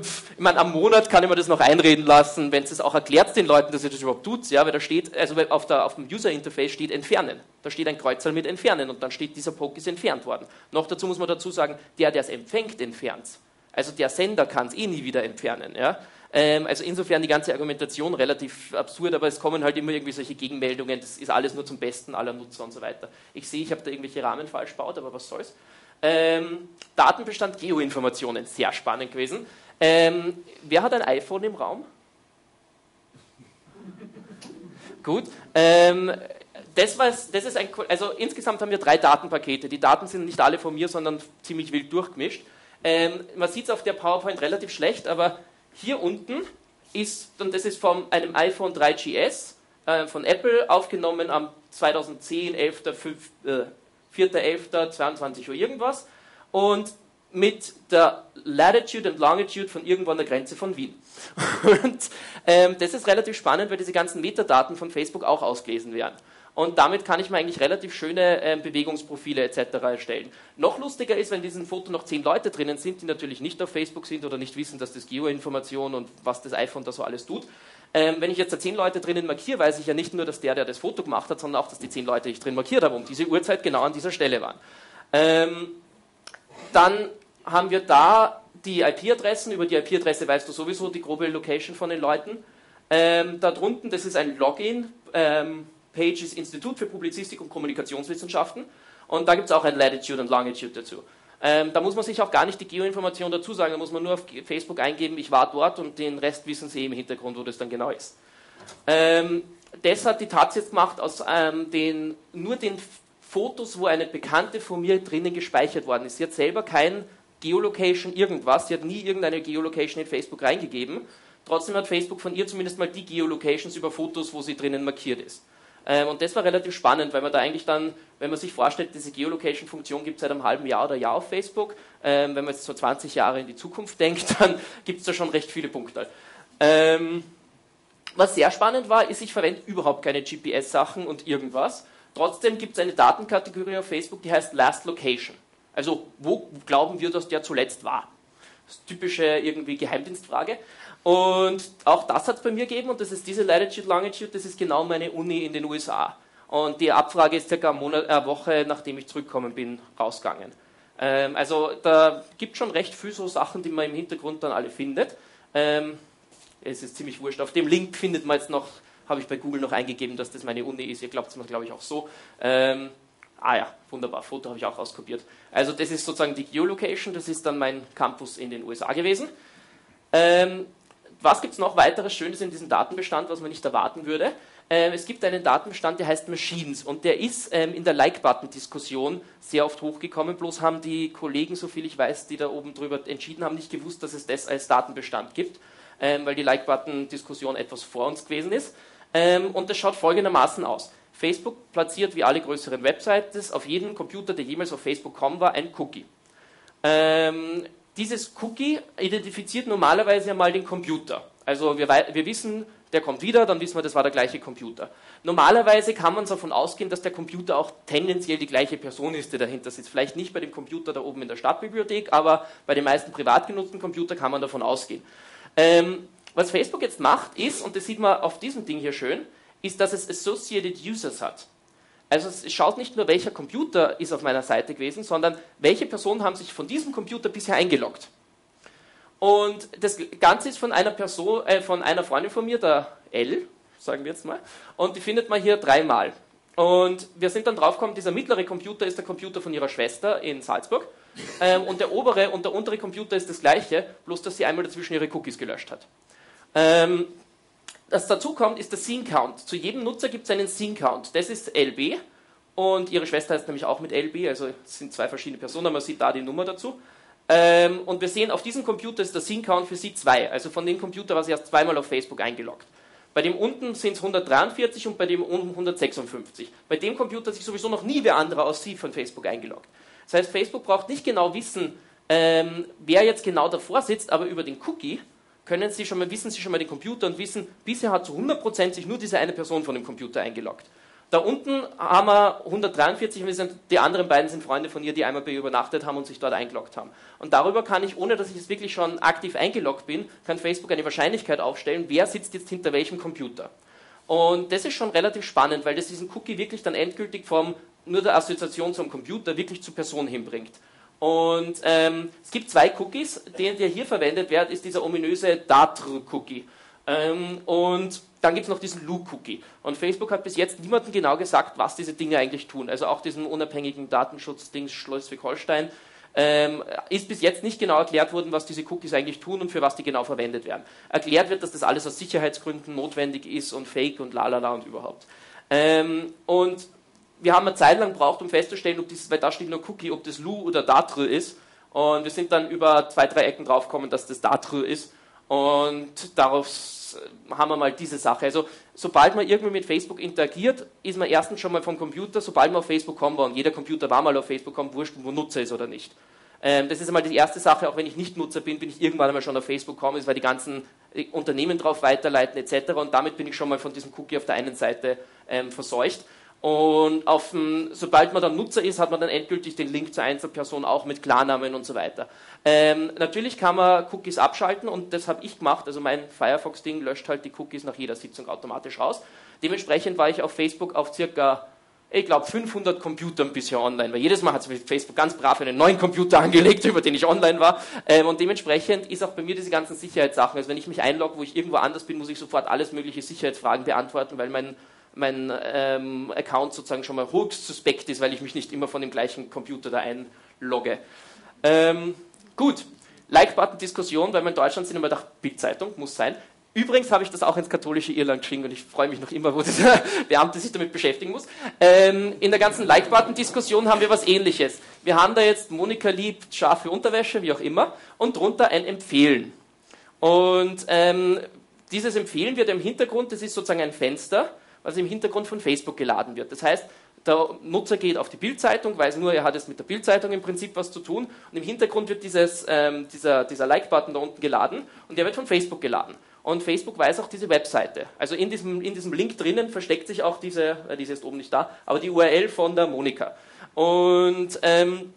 ich meine, am Monat kann ich mir das noch einreden lassen, wenn es auch erklärt den Leuten, dass ihr das überhaupt tut, ja, weil da steht, also auf, der, auf dem User-Interface steht Entfernen. Da steht ein Kreuzerl mit Entfernen und dann steht, dieser Poke ist entfernt worden. Noch dazu muss man dazu sagen, der, der es empfängt, entfernt Also der Sender kann es eh nie wieder entfernen. Ja? Ähm, also insofern die ganze Argumentation relativ absurd, aber es kommen halt immer irgendwie solche Gegenmeldungen, das ist alles nur zum Besten aller Nutzer und so weiter. Ich sehe, ich habe da irgendwelche Rahmen falsch gebaut, aber was soll's. Ähm, Datenbestand Geoinformationen, sehr spannend gewesen. Ähm, wer hat ein iPhone im Raum? Gut. Ähm, das, was, das ist ein, also insgesamt haben wir drei Datenpakete. Die Daten sind nicht alle von mir, sondern ziemlich wild durchgemischt. Ähm, man sieht es auf der PowerPoint relativ schlecht, aber hier unten ist, und das ist von einem iPhone 3GS äh, von Apple, aufgenommen am 2010, 11., 5, äh, 4.11., 22 Uhr irgendwas, und mit der Latitude und Longitude von irgendwo an der Grenze von Wien. Und ähm, das ist relativ spannend, weil diese ganzen Metadaten von Facebook auch ausgelesen werden. Und damit kann ich mir eigentlich relativ schöne äh, Bewegungsprofile etc. erstellen. Noch lustiger ist, wenn in diesem Foto noch zehn Leute drinnen sind, die natürlich nicht auf Facebook sind oder nicht wissen, dass das Geoinformation und was das iPhone da so alles tut. Ähm, wenn ich jetzt da zehn Leute drinnen markiere, weiß ich ja nicht nur, dass der, der das Foto gemacht hat, sondern auch, dass die zehn Leute, die ich drin markiert habe, um diese Uhrzeit genau an dieser Stelle waren. Ähm, dann haben wir da die IP-Adressen. Über die IP-Adresse weißt du sowieso die grobe Location von den Leuten. Ähm, da drunten, das ist ein Login. Ähm, Page ist Institut für Publizistik und Kommunikationswissenschaften und da gibt es auch ein Latitude und Longitude dazu. Ähm, da muss man sich auch gar nicht die Geoinformation dazu sagen, da muss man nur auf Facebook eingeben, ich war dort und den Rest wissen sie im Hintergrund, wo das dann genau ist. Ähm, das hat die Taz jetzt gemacht aus ähm, den, nur den Fotos, wo eine Bekannte von mir drinnen gespeichert worden ist. Sie hat selber kein Geolocation irgendwas, sie hat nie irgendeine Geolocation in Facebook reingegeben. Trotzdem hat Facebook von ihr zumindest mal die Geolocations über Fotos, wo sie drinnen markiert ist. Ähm, und das war relativ spannend, weil man da eigentlich dann, wenn man sich vorstellt, diese Geolocation-Funktion gibt es seit einem halben Jahr oder Jahr auf Facebook. Ähm, wenn man jetzt so 20 Jahre in die Zukunft denkt, dann gibt es da schon recht viele Punkte. Ähm, was sehr spannend war, ist, ich verwende überhaupt keine GPS-Sachen und irgendwas. Trotzdem gibt es eine Datenkategorie auf Facebook, die heißt Last Location. Also, wo glauben wir, dass der zuletzt war? Typische irgendwie Geheimdienstfrage. Und auch das hat es bei mir gegeben und das ist diese Latitude Longitude, das ist genau meine Uni in den USA. Und die Abfrage ist circa eine äh, Woche, nachdem ich zurückgekommen bin, rausgegangen. Ähm, also da gibt schon recht viel so Sachen, die man im Hintergrund dann alle findet. Ähm, es ist ziemlich wurscht. Auf dem Link findet man jetzt noch, habe ich bei Google noch eingegeben, dass das meine Uni ist. Ihr glaubt es mir, glaube ich, auch so. Ähm, ah ja, wunderbar, Foto habe ich auch rauskopiert. Also das ist sozusagen die Geolocation, das ist dann mein Campus in den USA gewesen. Ähm, was gibt es noch weiteres Schönes in diesem Datenbestand, was man nicht erwarten würde? Ähm, es gibt einen Datenbestand, der heißt Machines und der ist ähm, in der Like-Button-Diskussion sehr oft hochgekommen. Bloß haben die Kollegen, soviel ich weiß, die da oben drüber entschieden haben, nicht gewusst, dass es das als Datenbestand gibt, ähm, weil die Like-Button-Diskussion etwas vor uns gewesen ist. Ähm, und das schaut folgendermaßen aus. Facebook platziert wie alle größeren Websites auf jedem Computer, der jemals auf Facebook.com war, ein Cookie. Ähm, dieses Cookie identifiziert normalerweise einmal den Computer. Also wir, wir, wissen, der kommt wieder, dann wissen wir, das war der gleiche Computer. Normalerweise kann man davon ausgehen, dass der Computer auch tendenziell die gleiche Person ist, die dahinter sitzt. Vielleicht nicht bei dem Computer da oben in der Stadtbibliothek, aber bei den meisten privat genutzten Computern kann man davon ausgehen. Ähm, was Facebook jetzt macht, ist, und das sieht man auf diesem Ding hier schön, ist, dass es Associated Users hat. Also es schaut nicht nur, welcher Computer ist auf meiner Seite gewesen, sondern welche Personen haben sich von diesem Computer bisher eingeloggt. Und das Ganze ist von einer Person, äh, von einer Freundin von mir, der L, sagen wir jetzt mal, und die findet man hier dreimal. Und wir sind dann draufgekommen, dieser mittlere Computer ist der Computer von ihrer Schwester in Salzburg. Ähm, und der obere und der untere Computer ist das gleiche, bloß dass sie einmal dazwischen ihre Cookies gelöscht hat. Ähm, das dazu kommt, ist der Scene Count. Zu jedem Nutzer gibt es einen Scene Count. Das ist LB und ihre Schwester heißt nämlich auch mit LB, also es sind zwei verschiedene Personen, man sieht da die Nummer dazu. Ähm, und wir sehen, auf diesem Computer ist der Scene Count für sie zwei, also von dem Computer war sie erst zweimal auf Facebook eingeloggt. Bei dem unten sind es 143 und bei dem unten 156. Bei dem Computer hat sich sowieso noch nie wer andere aus Sie von Facebook eingeloggt. Das heißt, Facebook braucht nicht genau wissen, ähm, wer jetzt genau davor sitzt, aber über den Cookie können Sie schon mal, wissen Sie schon mal den Computer und wissen, bisher hat zu 100% sich nur diese eine Person von dem Computer eingeloggt. Da unten haben wir 143 und sind, die anderen beiden sind Freunde von ihr, die einmal bei ihr übernachtet haben und sich dort eingeloggt haben. Und darüber kann ich, ohne dass ich jetzt wirklich schon aktiv eingeloggt bin, kann Facebook eine Wahrscheinlichkeit aufstellen, wer sitzt jetzt hinter welchem Computer. Und das ist schon relativ spannend, weil das diesen Cookie wirklich dann endgültig vom nur der Assoziation zum Computer wirklich zur Person hinbringt. Und ähm, es gibt zwei Cookies, den der hier verwendet wird, ist dieser ominöse Datr-Cookie. Ähm, und dann gibt es noch diesen Lu-Cookie. Und Facebook hat bis jetzt niemandem genau gesagt, was diese Dinge eigentlich tun. Also auch diesen unabhängigen Datenschutzdings Schleswig-Holstein ähm, ist bis jetzt nicht genau erklärt worden, was diese Cookies eigentlich tun und für was die genau verwendet werden. Erklärt wird, dass das alles aus Sicherheitsgründen notwendig ist und fake und lalala und überhaupt. Ähm, und wir haben eine Zeit lang gebraucht, um festzustellen, ob dieses, weil da steht nur Cookie, ob das Lu oder Datr ist. Und wir sind dann über zwei, drei Ecken draufgekommen, dass das Datr ist. Und daraus haben wir mal diese Sache. Also, sobald man irgendwie mit Facebook interagiert, ist man erstens schon mal vom Computer, sobald man auf Facebook kommt, und jeder Computer war mal auf Facebook kommt, wurscht, wo Nutzer ist oder nicht. Ähm, das ist einmal die erste Sache, auch wenn ich nicht Nutzer bin, bin ich irgendwann einmal schon auf Facebook gekommen, weil die ganzen äh, Unternehmen drauf weiterleiten etc. Und damit bin ich schon mal von diesem Cookie auf der einen Seite ähm, verseucht. Und auf dem, sobald man dann Nutzer ist, hat man dann endgültig den Link zur Einzelperson auch mit Klarnamen und so weiter. Ähm, natürlich kann man Cookies abschalten und das habe ich gemacht. Also mein Firefox-Ding löscht halt die Cookies nach jeder Sitzung automatisch raus. Dementsprechend war ich auf Facebook auf circa ich glaube, 500 Computern bisher online, weil jedes Mal hat Facebook ganz brav einen neuen Computer angelegt, über den ich online war. Ähm, und dementsprechend ist auch bei mir diese ganzen Sicherheitssachen, also wenn ich mich einlogge, wo ich irgendwo anders bin, muss ich sofort alles mögliche Sicherheitsfragen beantworten, weil mein mein ähm, Account sozusagen schon mal höchst suspekt ist, weil ich mich nicht immer von dem gleichen Computer da einlogge. Ähm, gut, Like-Button-Diskussion, weil wir in Deutschland sind immer gedacht, Bildzeitung muss sein. Übrigens habe ich das auch ins katholische Irland geschrieben und ich freue mich noch immer, wo dieser Beamte sich damit beschäftigen muss. Ähm, in der ganzen Like-Button-Diskussion haben wir was ähnliches. Wir haben da jetzt Monika liebt scharfe Unterwäsche, wie auch immer, und drunter ein Empfehlen. Und ähm, dieses Empfehlen wird im Hintergrund, das ist sozusagen ein Fenster, was im Hintergrund von Facebook geladen wird. Das heißt, der Nutzer geht auf die Bildzeitung, weiß nur, er hat es mit der Bildzeitung im Prinzip was zu tun und im Hintergrund wird dieses, ähm, dieser, dieser Like-Button da unten geladen und der wird von Facebook geladen. Und Facebook weiß auch diese Webseite. Also in diesem, in diesem Link drinnen versteckt sich auch diese, äh, diese ist oben nicht da, aber die URL von der Monika. Und ähm,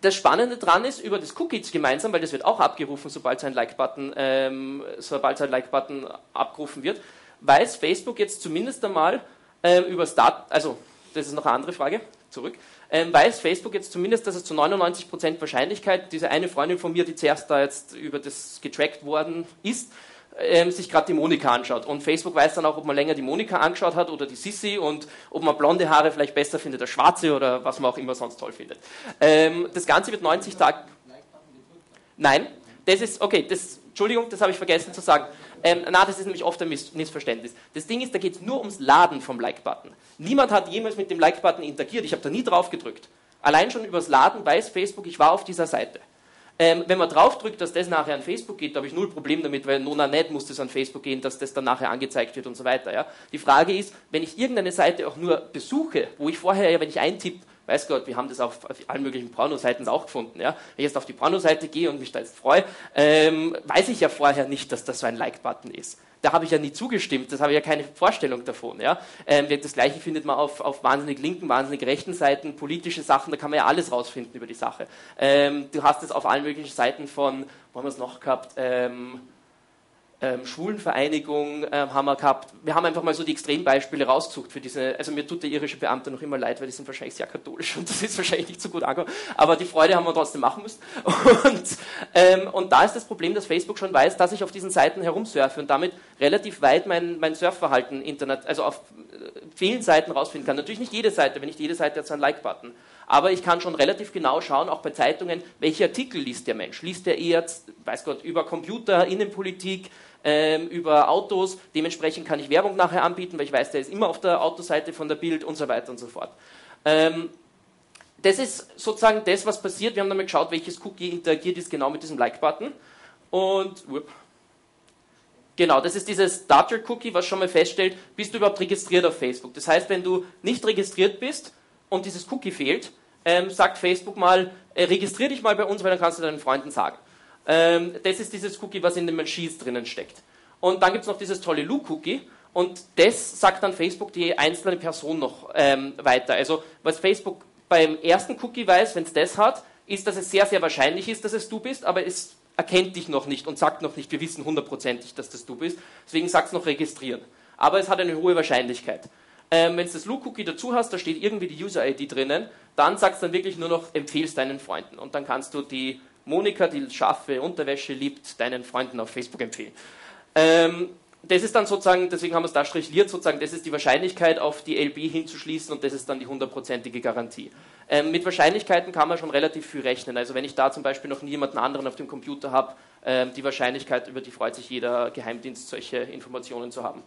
das Spannende dran ist, über das Cookies gemeinsam, weil das wird auch abgerufen, sobald sein Like-Button ähm, sobald sein Like-Button abgerufen wird, weiß Facebook jetzt zumindest einmal äh, über Start, also das ist noch eine andere Frage, zurück, ähm, weiß Facebook jetzt zumindest, dass es zu 99% Wahrscheinlichkeit, diese eine Freundin von mir, die zuerst da jetzt über das getrackt worden ist, ähm, sich gerade die Monika anschaut. Und Facebook weiß dann auch, ob man länger die Monika angeschaut hat oder die Sissi und ob man blonde Haare vielleicht besser findet als schwarze oder was man auch immer sonst toll findet. Ähm, das Ganze wird 90 Tage. Nein, das ist, okay, das, Entschuldigung, das habe ich vergessen zu sagen. Ähm, na, das ist nämlich oft ein Miss Missverständnis. Das Ding ist, da geht es nur ums Laden vom Like-Button. Niemand hat jemals mit dem Like-Button interagiert. Ich habe da nie drauf gedrückt. Allein schon übers Laden weiß Facebook, ich war auf dieser Seite. Ähm, wenn man draufdrückt, dass das nachher an Facebook geht, habe ich null Problem damit, weil Nona nicht muss das an Facebook gehen, dass das dann nachher angezeigt wird und so weiter. Ja? Die Frage ist, wenn ich irgendeine Seite auch nur besuche, wo ich vorher, ja, wenn ich eintippe, weiß Gott, wir haben das auf, auf allen möglichen Pornoseiten auch gefunden. Ja? Wenn ich jetzt auf die Pornoseite gehe und mich da jetzt freue, ähm, weiß ich ja vorher nicht, dass das so ein Like-Button ist. Da habe ich ja nie zugestimmt, das habe ich ja keine Vorstellung davon. Ja? Ähm, das gleiche findet man auf, auf wahnsinnig linken, wahnsinnig rechten Seiten, politische Sachen, da kann man ja alles rausfinden über die Sache. Ähm, du hast es auf allen möglichen Seiten von, wo haben wir es noch gehabt, ähm, ähm, Schwulenvereinigung ähm, haben wir gehabt. Wir haben einfach mal so die Extrembeispiele rausgesucht für diese, also mir tut der irische Beamte noch immer leid, weil die sind wahrscheinlich sehr katholisch und das ist wahrscheinlich nicht so gut angekommen, aber die Freude haben wir trotzdem machen müssen. Und, ähm, und da ist das Problem, dass Facebook schon weiß, dass ich auf diesen Seiten herumsurfe und damit relativ weit mein, mein Surfverhalten Internet, also auf äh, vielen Seiten rausfinden kann. Natürlich nicht jede Seite, wenn nicht jede Seite hat so einen Like-Button. Aber ich kann schon relativ genau schauen, auch bei Zeitungen, welche Artikel liest der Mensch. Liest er eher, weiß Gott, über Computer, Innenpolitik, ähm, über Autos. Dementsprechend kann ich Werbung nachher anbieten, weil ich weiß, der ist immer auf der Autoseite von der Bild und so weiter und so fort. Ähm, das ist sozusagen das, was passiert. Wir haben damit geschaut, welches Cookie interagiert ist genau mit diesem Like-Button. Und, whoop, Genau, das ist dieses Starter-Cookie, was schon mal feststellt, bist du überhaupt registriert auf Facebook. Das heißt, wenn du nicht registriert bist und dieses Cookie fehlt, ähm, sagt Facebook mal, äh, registrier dich mal bei uns, weil dann kannst du deinen Freunden sagen. Ähm, das ist dieses Cookie, was in den Machines drinnen steckt. Und dann gibt es noch dieses tolle Loop-Cookie und das sagt dann Facebook die einzelne Person noch ähm, weiter. Also was Facebook beim ersten Cookie weiß, wenn es das hat, ist, dass es sehr, sehr wahrscheinlich ist, dass es du bist, aber es erkennt dich noch nicht und sagt noch nicht, wir wissen hundertprozentig, dass das du bist. Deswegen sagt es noch registrieren. Aber es hat eine hohe Wahrscheinlichkeit. Ähm, wenn du das Loop-Cookie dazu hast, da steht irgendwie die User-ID drinnen, dann sagst du dann wirklich nur noch, empfehlst deinen Freunden. Und dann kannst du die Monika, die scharfe Unterwäsche liebt, deinen Freunden auf Facebook empfehlen. Ähm, das ist dann sozusagen, deswegen haben wir es da strichliert, sozusagen, das ist die Wahrscheinlichkeit, auf die LB hinzuschließen und das ist dann die hundertprozentige Garantie. Ähm, mit Wahrscheinlichkeiten kann man schon relativ viel rechnen. Also wenn ich da zum Beispiel noch nie jemanden anderen auf dem Computer habe, ähm, die Wahrscheinlichkeit, über die freut sich jeder Geheimdienst, solche Informationen zu haben.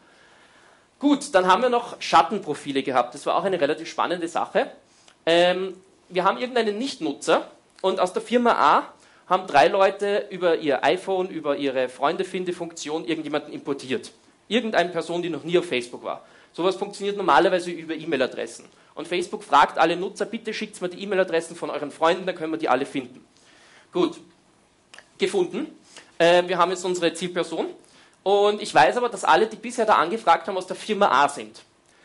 Gut, dann haben wir noch Schattenprofile gehabt. Das war auch eine relativ spannende Sache. Ähm, wir haben irgendeinen Nichtnutzer und aus der Firma A haben drei Leute über ihr iPhone, über ihre Freunde-Finde-Funktion irgendjemanden importiert. Irgendeine Person, die noch nie auf Facebook war. Sowas funktioniert normalerweise über E-Mail-Adressen. Und Facebook fragt alle Nutzer, bitte schickt mir die E-Mail-Adressen von euren Freunden, dann können wir die alle finden. Gut, gefunden. Äh, wir haben jetzt unsere Zielperson. Und ich weiß aber, dass alle, die bisher da angefragt haben, aus der Firma A sind.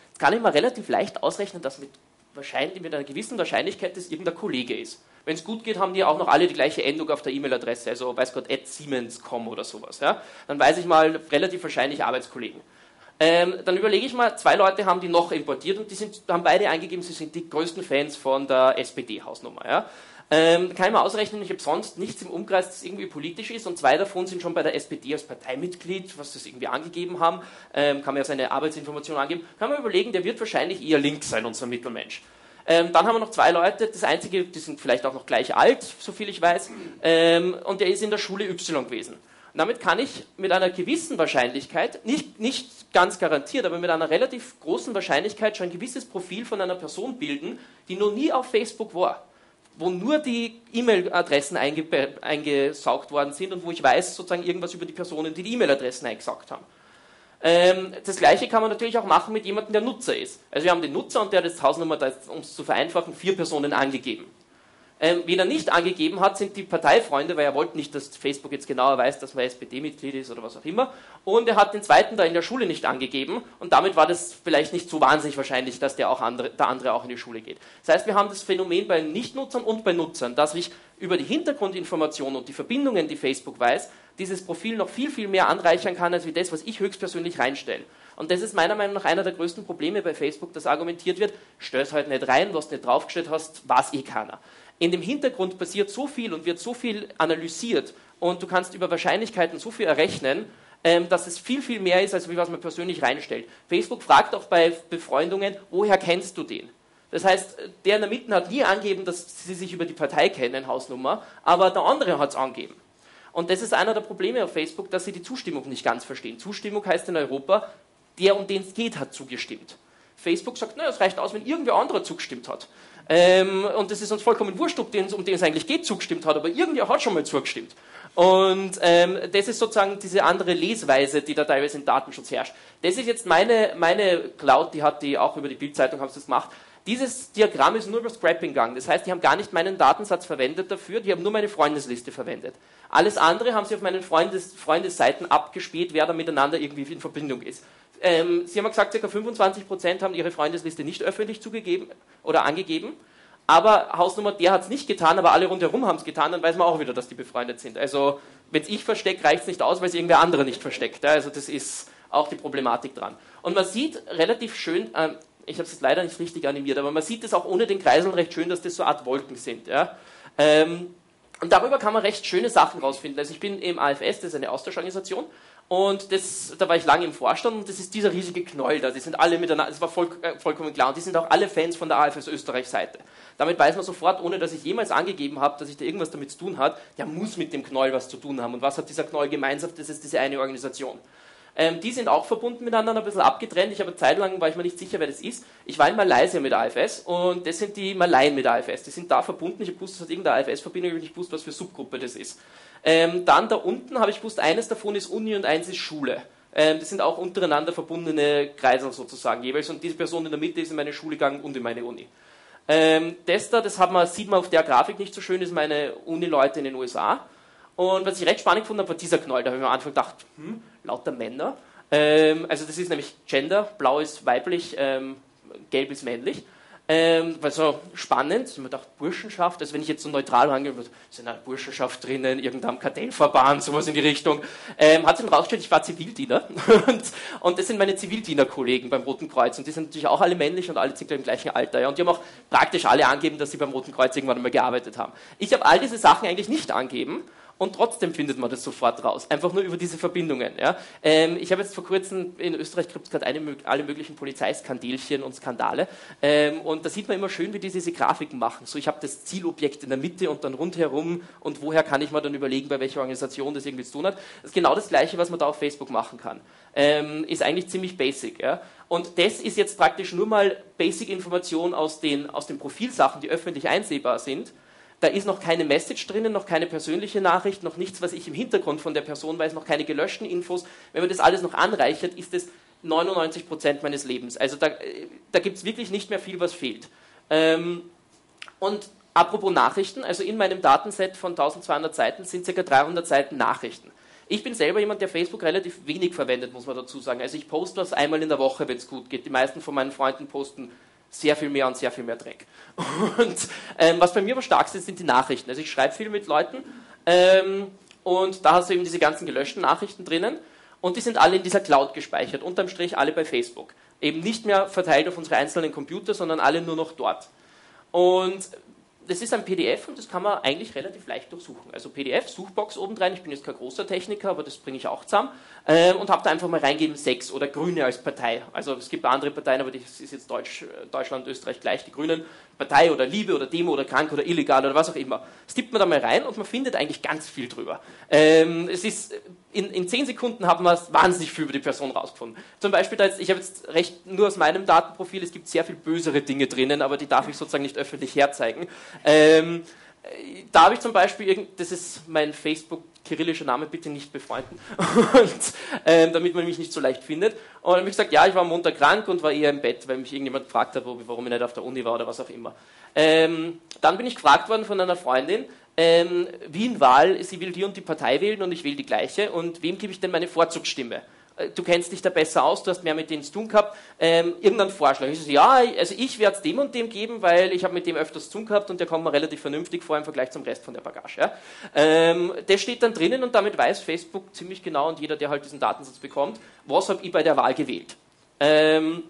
Jetzt kann ich mal relativ leicht ausrechnen, dass mit, wahrscheinlich, mit einer gewissen Wahrscheinlichkeit das irgendein Kollege ist. Wenn es gut geht, haben die auch noch alle die gleiche Endung auf der E-Mail-Adresse, also weiß Gott, at Siemens.com oder sowas. Ja? Dann weiß ich mal relativ wahrscheinlich Arbeitskollegen. Ähm, dann überlege ich mal, zwei Leute haben die noch importiert und die sind, haben beide eingegeben, sie sind die größten Fans von der SPD-Hausnummer. Ja? Ähm, kann ich mal ausrechnen, ich habe sonst nichts im Umkreis, das irgendwie politisch ist und zwei davon sind schon bei der SPD als Parteimitglied, was das irgendwie angegeben haben, ähm, kann man ja seine Arbeitsinformation angeben, kann man überlegen, der wird wahrscheinlich eher links sein, unser Mittelmensch. Ähm, dann haben wir noch zwei Leute, das einzige, die sind vielleicht auch noch gleich alt, soviel ich weiß, ähm, und der ist in der Schule Y gewesen. Und damit kann ich mit einer gewissen Wahrscheinlichkeit, nicht, nicht ganz garantiert, aber mit einer relativ großen Wahrscheinlichkeit schon ein gewisses Profil von einer Person bilden, die noch nie auf Facebook war, wo nur die E-Mail-Adressen einge eingesaugt worden sind und wo ich weiß sozusagen irgendwas über die Personen, die die E-Mail-Adressen eingesaugt haben. Ähm, das gleiche kann man natürlich auch machen mit jemandem, der Nutzer ist. Also wir haben den Nutzer und der hat jetzt Hausnummer, um es zu vereinfachen, vier Personen angegeben. Ähm, wen er nicht angegeben hat, sind die Parteifreunde, weil er wollte nicht, dass Facebook jetzt genauer weiß, dass man SPD-Mitglied ist oder was auch immer. Und er hat den zweiten da in der Schule nicht angegeben und damit war das vielleicht nicht so wahnsinnig wahrscheinlich, dass der, auch andere, der andere auch in die Schule geht. Das heißt, wir haben das Phänomen bei Nichtnutzern und bei Nutzern, dass ich über die Hintergrundinformationen und die Verbindungen, die Facebook weiß, dieses Profil noch viel, viel mehr anreichern kann, als wie das, was ich höchstpersönlich reinstelle. Und das ist meiner Meinung nach einer der größten Probleme bei Facebook, dass argumentiert wird, stöß halt nicht rein, was du nicht draufgestellt hast, weiß eh keiner. In dem Hintergrund passiert so viel und wird so viel analysiert und du kannst über Wahrscheinlichkeiten so viel errechnen, ähm, dass es viel, viel mehr ist, als wie was man persönlich reinstellt. Facebook fragt auch bei Befreundungen, woher kennst du den? Das heißt, der in der Mitte hat nie angegeben, dass sie sich über die Partei kennen, Hausnummer, aber der andere hat es angegeben. Und das ist einer der Probleme auf Facebook, dass sie die Zustimmung nicht ganz verstehen. Zustimmung heißt in Europa, der, um den es geht, hat zugestimmt. Facebook sagt, naja, es reicht aus, wenn irgendwer anderer zugestimmt hat. Ähm, und es ist uns vollkommen wurscht, um den, um den es eigentlich geht, zugestimmt hat, aber irgendwer hat schon mal zugestimmt. Und ähm, das ist sozusagen diese andere Lesweise, die da teilweise im Datenschutz herrscht. Das ist jetzt meine, meine Cloud, die hat die auch über die Bildzeitung haben sie das gemacht. Dieses Diagramm ist nur über Scrapping gegangen. Das heißt, die haben gar nicht meinen Datensatz verwendet dafür, die haben nur meine Freundesliste verwendet. Alles andere haben sie auf meinen Freundes Freundesseiten abgespielt, wer da miteinander irgendwie in Verbindung ist. Ähm, sie haben gesagt, ca. 25% haben ihre Freundesliste nicht öffentlich zugegeben oder angegeben. Aber Hausnummer, der hat es nicht getan, aber alle rundherum haben es getan, dann weiß man auch wieder, dass die befreundet sind. Also, wenn es ich verstecke, reicht es nicht aus, weil es irgendwer andere nicht versteckt. Also, das ist auch die Problematik dran. Und man sieht relativ schön, äh, ich habe es leider nicht richtig animiert, aber man sieht es auch ohne den Kreisel recht schön, dass das so eine Art Wolken sind. Ja? Ähm, und darüber kann man recht schöne Sachen rausfinden. Also ich bin im AFS, das ist eine Austauschorganisation, und das, da war ich lange im Vorstand und das ist dieser riesige Knoll da. Die sind alle miteinander, das war voll, äh, vollkommen klar. Und die sind auch alle Fans von der AFS Österreich-Seite. Damit weiß man sofort, ohne dass ich jemals angegeben habe, dass ich da irgendwas damit zu tun hat, der muss mit dem Knoll was zu tun haben. Und was hat dieser Knoll gemeinsam? Das ist diese eine Organisation. Ähm, die sind auch verbunden miteinander, ein bisschen abgetrennt. Ich habe zeitlang war ich mir nicht sicher, wer das ist. Ich war in Malaysia mit AFS und das sind die Malayen mit AFS. Die sind da verbunden. Ich habe gewusst, das hat irgendeine AFS-Verbindung, ich habe nicht gewusst, was für Subgruppe das ist. Ähm, dann da unten habe ich gewusst, eines davon ist Uni und eins ist Schule. Ähm, das sind auch untereinander verbundene Kreise sozusagen jeweils. Und diese Person in der Mitte ist in meine Schule gegangen und in meine Uni. Ähm, das da, das man, sieht man auf der Grafik nicht so schön, ist meine Uni-Leute in den USA. Und was ich recht spannend gefunden habe, war dieser Knoll. Da habe ich mir am Anfang gedacht, hm, lauter Männer. Ähm, also das ist nämlich Gender, blau ist weiblich, ähm, gelb ist männlich. Ähm, war so spannend, ich mir Burschenschaft, also wenn ich jetzt so neutral rangehen würde, ist eine Burschenschaft drinnen, irgendeinem Kartellverband, sowas in die Richtung. Ähm, hat sich rausgestellt, ich war Zivildiener und, und das sind meine Zivildienerkollegen beim Roten Kreuz und die sind natürlich auch alle männlich und alle circa im gleichen Alter. Ja, und die haben auch praktisch alle angegeben, dass sie beim Roten Kreuz irgendwann einmal gearbeitet haben. Ich habe all diese Sachen eigentlich nicht angegeben und trotzdem findet man das sofort raus. Einfach nur über diese Verbindungen. Ja. Ähm, ich habe jetzt vor kurzem, in Österreich gibt es gerade alle möglichen Polizeiskandelchen und Skandale ähm, und da sieht man immer schön, wie die diese Grafiken machen. So, ich habe das Zielobjekt in der Mitte und dann rundherum und woher kann ich mir dann überlegen, bei welcher Organisation das irgendwie zu tun hat. Das ist genau das Gleiche, was man da auf Facebook machen kann. Ähm, ist eigentlich ziemlich basic. Ja. Und das ist jetzt praktisch nur mal Basic-Information aus den, aus den Profilsachen, die öffentlich einsehbar sind da ist noch keine Message drinnen, noch keine persönliche Nachricht, noch nichts, was ich im Hintergrund von der Person weiß, noch keine gelöschten Infos. Wenn man das alles noch anreichert, ist es 99 Prozent meines Lebens. Also da, da gibt es wirklich nicht mehr viel, was fehlt. Ähm, und apropos Nachrichten, also in meinem Datenset von 1200 Seiten sind ca. 300 Seiten Nachrichten. Ich bin selber jemand, der Facebook relativ wenig verwendet, muss man dazu sagen. Also ich poste was einmal in der Woche, wenn es gut geht. Die meisten von meinen Freunden posten sehr viel mehr und sehr viel mehr Dreck. Und ähm, was bei mir aber stark ist, sind die Nachrichten. Also ich schreibe viel mit Leuten ähm, und da hast du eben diese ganzen gelöschten Nachrichten drinnen und die sind alle in dieser Cloud gespeichert, unterm Strich alle bei Facebook. Eben nicht mehr verteilt auf unsere einzelnen Computer, sondern alle nur noch dort. Und das ist ein PDF und das kann man eigentlich relativ leicht durchsuchen. Also PDF, Suchbox obendrein, ich bin jetzt kein großer Techniker, aber das bringe ich auch zusammen. Ähm, und habe da einfach mal reingeben, sechs oder Grüne als Partei. Also es gibt andere Parteien, aber das ist jetzt Deutsch, Deutschland, Österreich gleich, die Grünen. Partei oder Liebe oder Demo oder krank oder illegal oder was auch immer. Das tippt man da mal rein und man findet eigentlich ganz viel drüber. Ähm, es ist, in, in zehn Sekunden haben wir wahnsinnig viel über die Person rausgefunden. Zum Beispiel, da jetzt, ich habe jetzt recht nur aus meinem Datenprofil, es gibt sehr viel bösere Dinge drinnen, aber die darf ich sozusagen nicht öffentlich herzeigen. Ähm, da habe ich zum Beispiel, das ist mein Facebook kyrillischer Name bitte nicht befreunden, und, ähm, damit man mich nicht so leicht findet. Und dann habe ich gesagt, ja, ich war am Montag krank und war eher im Bett, weil mich irgendjemand gefragt hat, warum ich nicht auf der Uni war oder was auch immer. Ähm, dann bin ich gefragt worden von einer Freundin, ähm, Wien-Wahl, sie will die und die Partei wählen und ich will die gleiche und wem gebe ich denn meine Vorzugsstimme? Äh, du kennst dich da besser aus, du hast mehr mit denen zu tun gehabt, ähm, irgendeinen Vorschlag. Ich so, ja, also ich werde es dem und dem geben, weil ich habe mit dem öfters zu tun gehabt und der kommt mir relativ vernünftig vor im Vergleich zum Rest von der Bagage. Ja. Ähm, das steht dann drinnen und damit weiß Facebook ziemlich genau und jeder, der halt diesen Datensatz bekommt, was habe ich bei der Wahl gewählt. Ähm,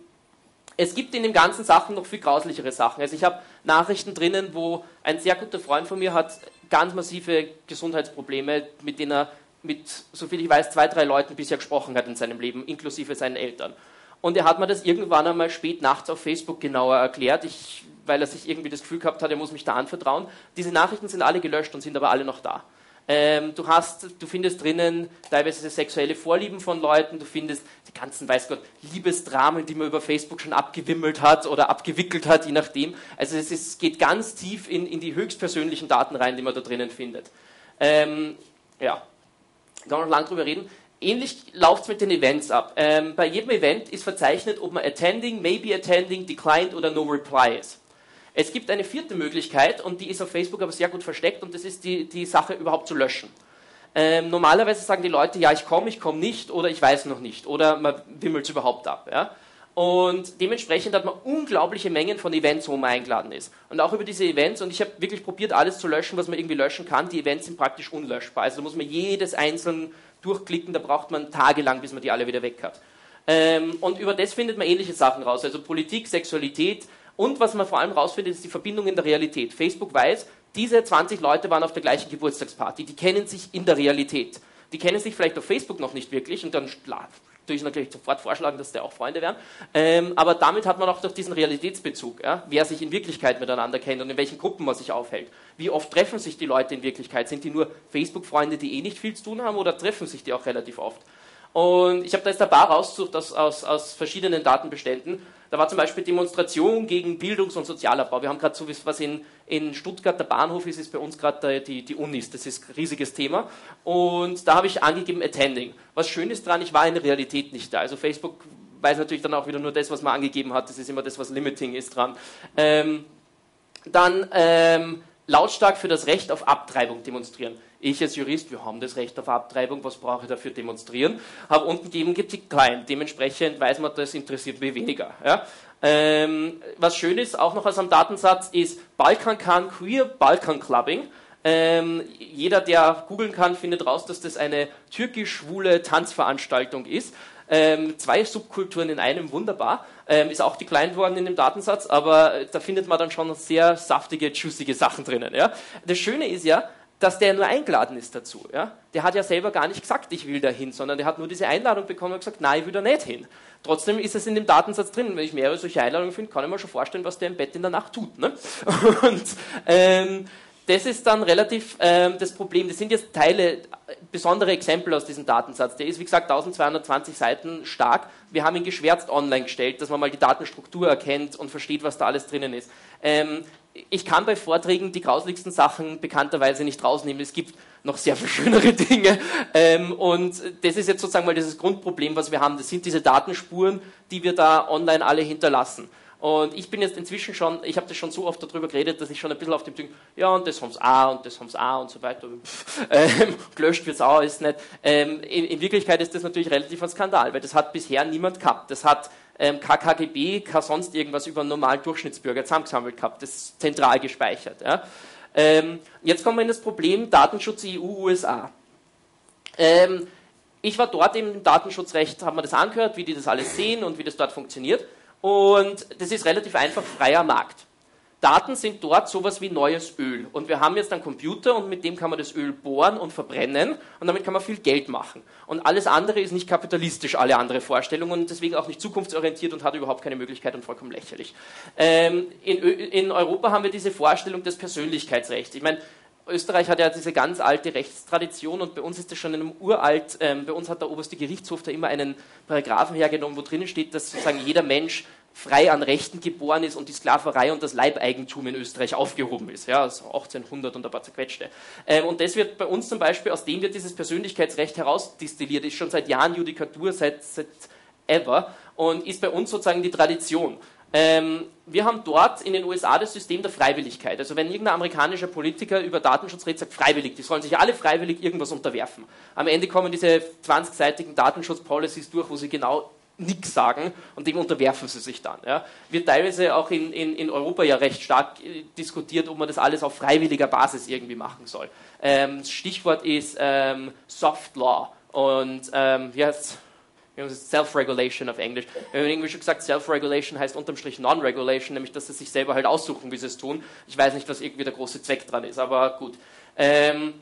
es gibt in den ganzen Sachen noch viel grauslichere Sachen. Also ich habe Nachrichten drinnen, wo ein sehr guter Freund von mir hat ganz massive Gesundheitsprobleme, mit denen er mit, soviel ich weiß, zwei, drei Leuten bisher gesprochen hat in seinem Leben, inklusive seinen Eltern. Und er hat mir das irgendwann einmal spät nachts auf Facebook genauer erklärt, ich, weil er sich irgendwie das Gefühl gehabt hat, er muss mich da anvertrauen. Diese Nachrichten sind alle gelöscht und sind aber alle noch da. Ähm, du, hast, du findest drinnen teilweise sexuelle Vorlieben von Leuten, du findest die ganzen, weiß Gott, Liebesdramen, die man über Facebook schon abgewimmelt hat oder abgewickelt hat, je nachdem. Also es ist, geht ganz tief in, in die höchstpersönlichen Daten rein, die man da drinnen findet. Ähm, ja, kann man noch lange drüber reden. Ähnlich läuft es mit den Events ab. Ähm, bei jedem Event ist verzeichnet, ob man attending, maybe attending, declined oder no reply ist. Es gibt eine vierte Möglichkeit und die ist auf Facebook aber sehr gut versteckt und das ist die, die Sache überhaupt zu löschen. Ähm, normalerweise sagen die Leute, ja, ich komme, ich komme nicht oder ich weiß noch nicht oder man wimmelt es überhaupt ab. Ja? Und dementsprechend hat man unglaubliche Mengen von Events, wo man eingeladen ist. Und auch über diese Events, und ich habe wirklich probiert, alles zu löschen, was man irgendwie löschen kann. Die Events sind praktisch unlöschbar. Also da muss man jedes einzeln durchklicken, da braucht man tagelang, bis man die alle wieder weg hat. Ähm, und über das findet man ähnliche Sachen raus. Also Politik, Sexualität und was man vor allem rausfindet, ist die Verbindung in der Realität. Facebook weiß, diese 20 Leute waren auf der gleichen Geburtstagsparty. Die kennen sich in der Realität. Die kennen sich vielleicht auf Facebook noch nicht wirklich und dann ich natürlich sofort vorschlagen, dass der auch Freunde wären. Ähm, aber damit hat man auch durch diesen Realitätsbezug, ja, wer sich in Wirklichkeit miteinander kennt und in welchen Gruppen man sich aufhält. Wie oft treffen sich die Leute in Wirklichkeit? Sind die nur Facebook-Freunde, die eh nicht viel zu tun haben oder treffen sich die auch relativ oft? Und ich habe da jetzt ein paar rausgesucht aus, aus, aus verschiedenen Datenbeständen. Da war zum Beispiel Demonstration gegen Bildungs- und Sozialabbau. Wir haben gerade so, was in, in Stuttgart der Bahnhof ist, ist bei uns gerade die, die Unis. Das ist ein riesiges Thema. Und da habe ich angegeben Attending. Was schön ist dran, ich war in der Realität nicht da. Also Facebook weiß natürlich dann auch wieder nur das, was man angegeben hat. Das ist immer das, was Limiting ist dran. Ähm, dann ähm, lautstark für das Recht auf Abtreibung demonstrieren. Ich als Jurist, wir haben das Recht auf Abtreibung, was brauche ich dafür demonstrieren? Habe unten gegeben, die klein. Dementsprechend weiß man, das interessiert mich weniger. Ja? Ähm, was schön ist, auch noch aus einem Datensatz, ist Balkan kann Queer Balkan Clubbing. Ähm, jeder, der googeln kann, findet raus, dass das eine türkisch-schwule Tanzveranstaltung ist. Ähm, zwei Subkulturen in einem, wunderbar. Ähm, ist auch declined worden in dem Datensatz, aber da findet man dann schon sehr saftige, juicige Sachen drinnen. Ja? Das Schöne ist ja, dass der nur eingeladen ist dazu. Ja? Der hat ja selber gar nicht gesagt, ich will da hin, sondern der hat nur diese Einladung bekommen und gesagt, nein, ich will da nicht hin. Trotzdem ist es in dem Datensatz drin. Wenn ich mehrere solche Einladungen finde, kann ich mir schon vorstellen, was der im Bett in der Nacht tut. Ne? Und ähm, das ist dann relativ ähm, das Problem. Das sind jetzt Teile, besondere Exempel aus diesem Datensatz. Der ist, wie gesagt, 1220 Seiten stark. Wir haben ihn geschwärzt online gestellt, dass man mal die Datenstruktur erkennt und versteht, was da alles drinnen ist. Ähm, ich kann bei Vorträgen die grauseligsten Sachen bekannterweise nicht rausnehmen. Es gibt noch sehr viel schönere Dinge. Ähm, und das ist jetzt sozusagen mal dieses Grundproblem, was wir haben. Das sind diese Datenspuren, die wir da online alle hinterlassen. Und ich bin jetzt inzwischen schon, ich habe das schon so oft darüber geredet, dass ich schon ein bisschen auf dem Ding, ja, und das haben sie auch, und das haben sie auch, und so weiter. Ähm, gelöscht wird es auch, ist nicht. Ähm, in, in, Wirklichkeit ist das natürlich relativ ein Skandal, weil das hat bisher niemand gehabt. Das hat ähm, KKGB, kein sonst irgendwas über einen normalen Durchschnittsbürger zusammengesammelt gehabt. Das ist zentral gespeichert. Ja. Ähm, jetzt kommen wir in das Problem Datenschutz EU-USA. Ähm, ich war dort im Datenschutzrecht, haben wir das angehört, wie die das alles sehen und wie das dort funktioniert. Und das ist relativ einfach freier Markt. Daten sind dort sowas wie neues Öl. Und wir haben jetzt einen Computer und mit dem kann man das Öl bohren und verbrennen und damit kann man viel Geld machen. Und alles andere ist nicht kapitalistisch, alle andere Vorstellungen und deswegen auch nicht zukunftsorientiert und hat überhaupt keine Möglichkeit und vollkommen lächerlich. Ähm, in, in Europa haben wir diese Vorstellung des Persönlichkeitsrechts. Ich meine, Österreich hat ja diese ganz alte Rechtstradition und bei uns ist das schon in einem uralt, ähm, bei uns hat der oberste Gerichtshof da immer einen Paragraphen hergenommen, wo drinnen steht, dass sozusagen jeder Mensch frei an Rechten geboren ist und die Sklaverei und das Leibeigentum in Österreich aufgehoben ist. Ja, also 1800 und ein paar zerquetschte. Ähm, und das wird bei uns zum Beispiel, aus dem wird dieses Persönlichkeitsrecht herausdistilliert, ist schon seit Jahren Judikatur, seit, seit ever und ist bei uns sozusagen die Tradition. Ähm, wir haben dort in den USA das System der Freiwilligkeit. Also wenn irgendein amerikanischer Politiker über Datenschutz redet, sagt freiwillig, die sollen sich alle freiwillig irgendwas unterwerfen. Am Ende kommen diese 20-seitigen Datenschutzpolicies durch, wo sie genau nichts sagen und dem unterwerfen sie sich dann. Ja. Wird teilweise auch in, in, in Europa ja recht stark äh, diskutiert, ob man das alles auf freiwilliger Basis irgendwie machen soll. Ähm, Stichwort ist ähm, Soft Law und ähm, wie heißt Self-Regulation auf Englisch. Wir haben in Englisch gesagt, Self-Regulation heißt unterm Strich Non-Regulation, nämlich dass sie sich selber halt aussuchen, wie sie es tun. Ich weiß nicht, was irgendwie der große Zweck dran ist, aber gut. Ähm,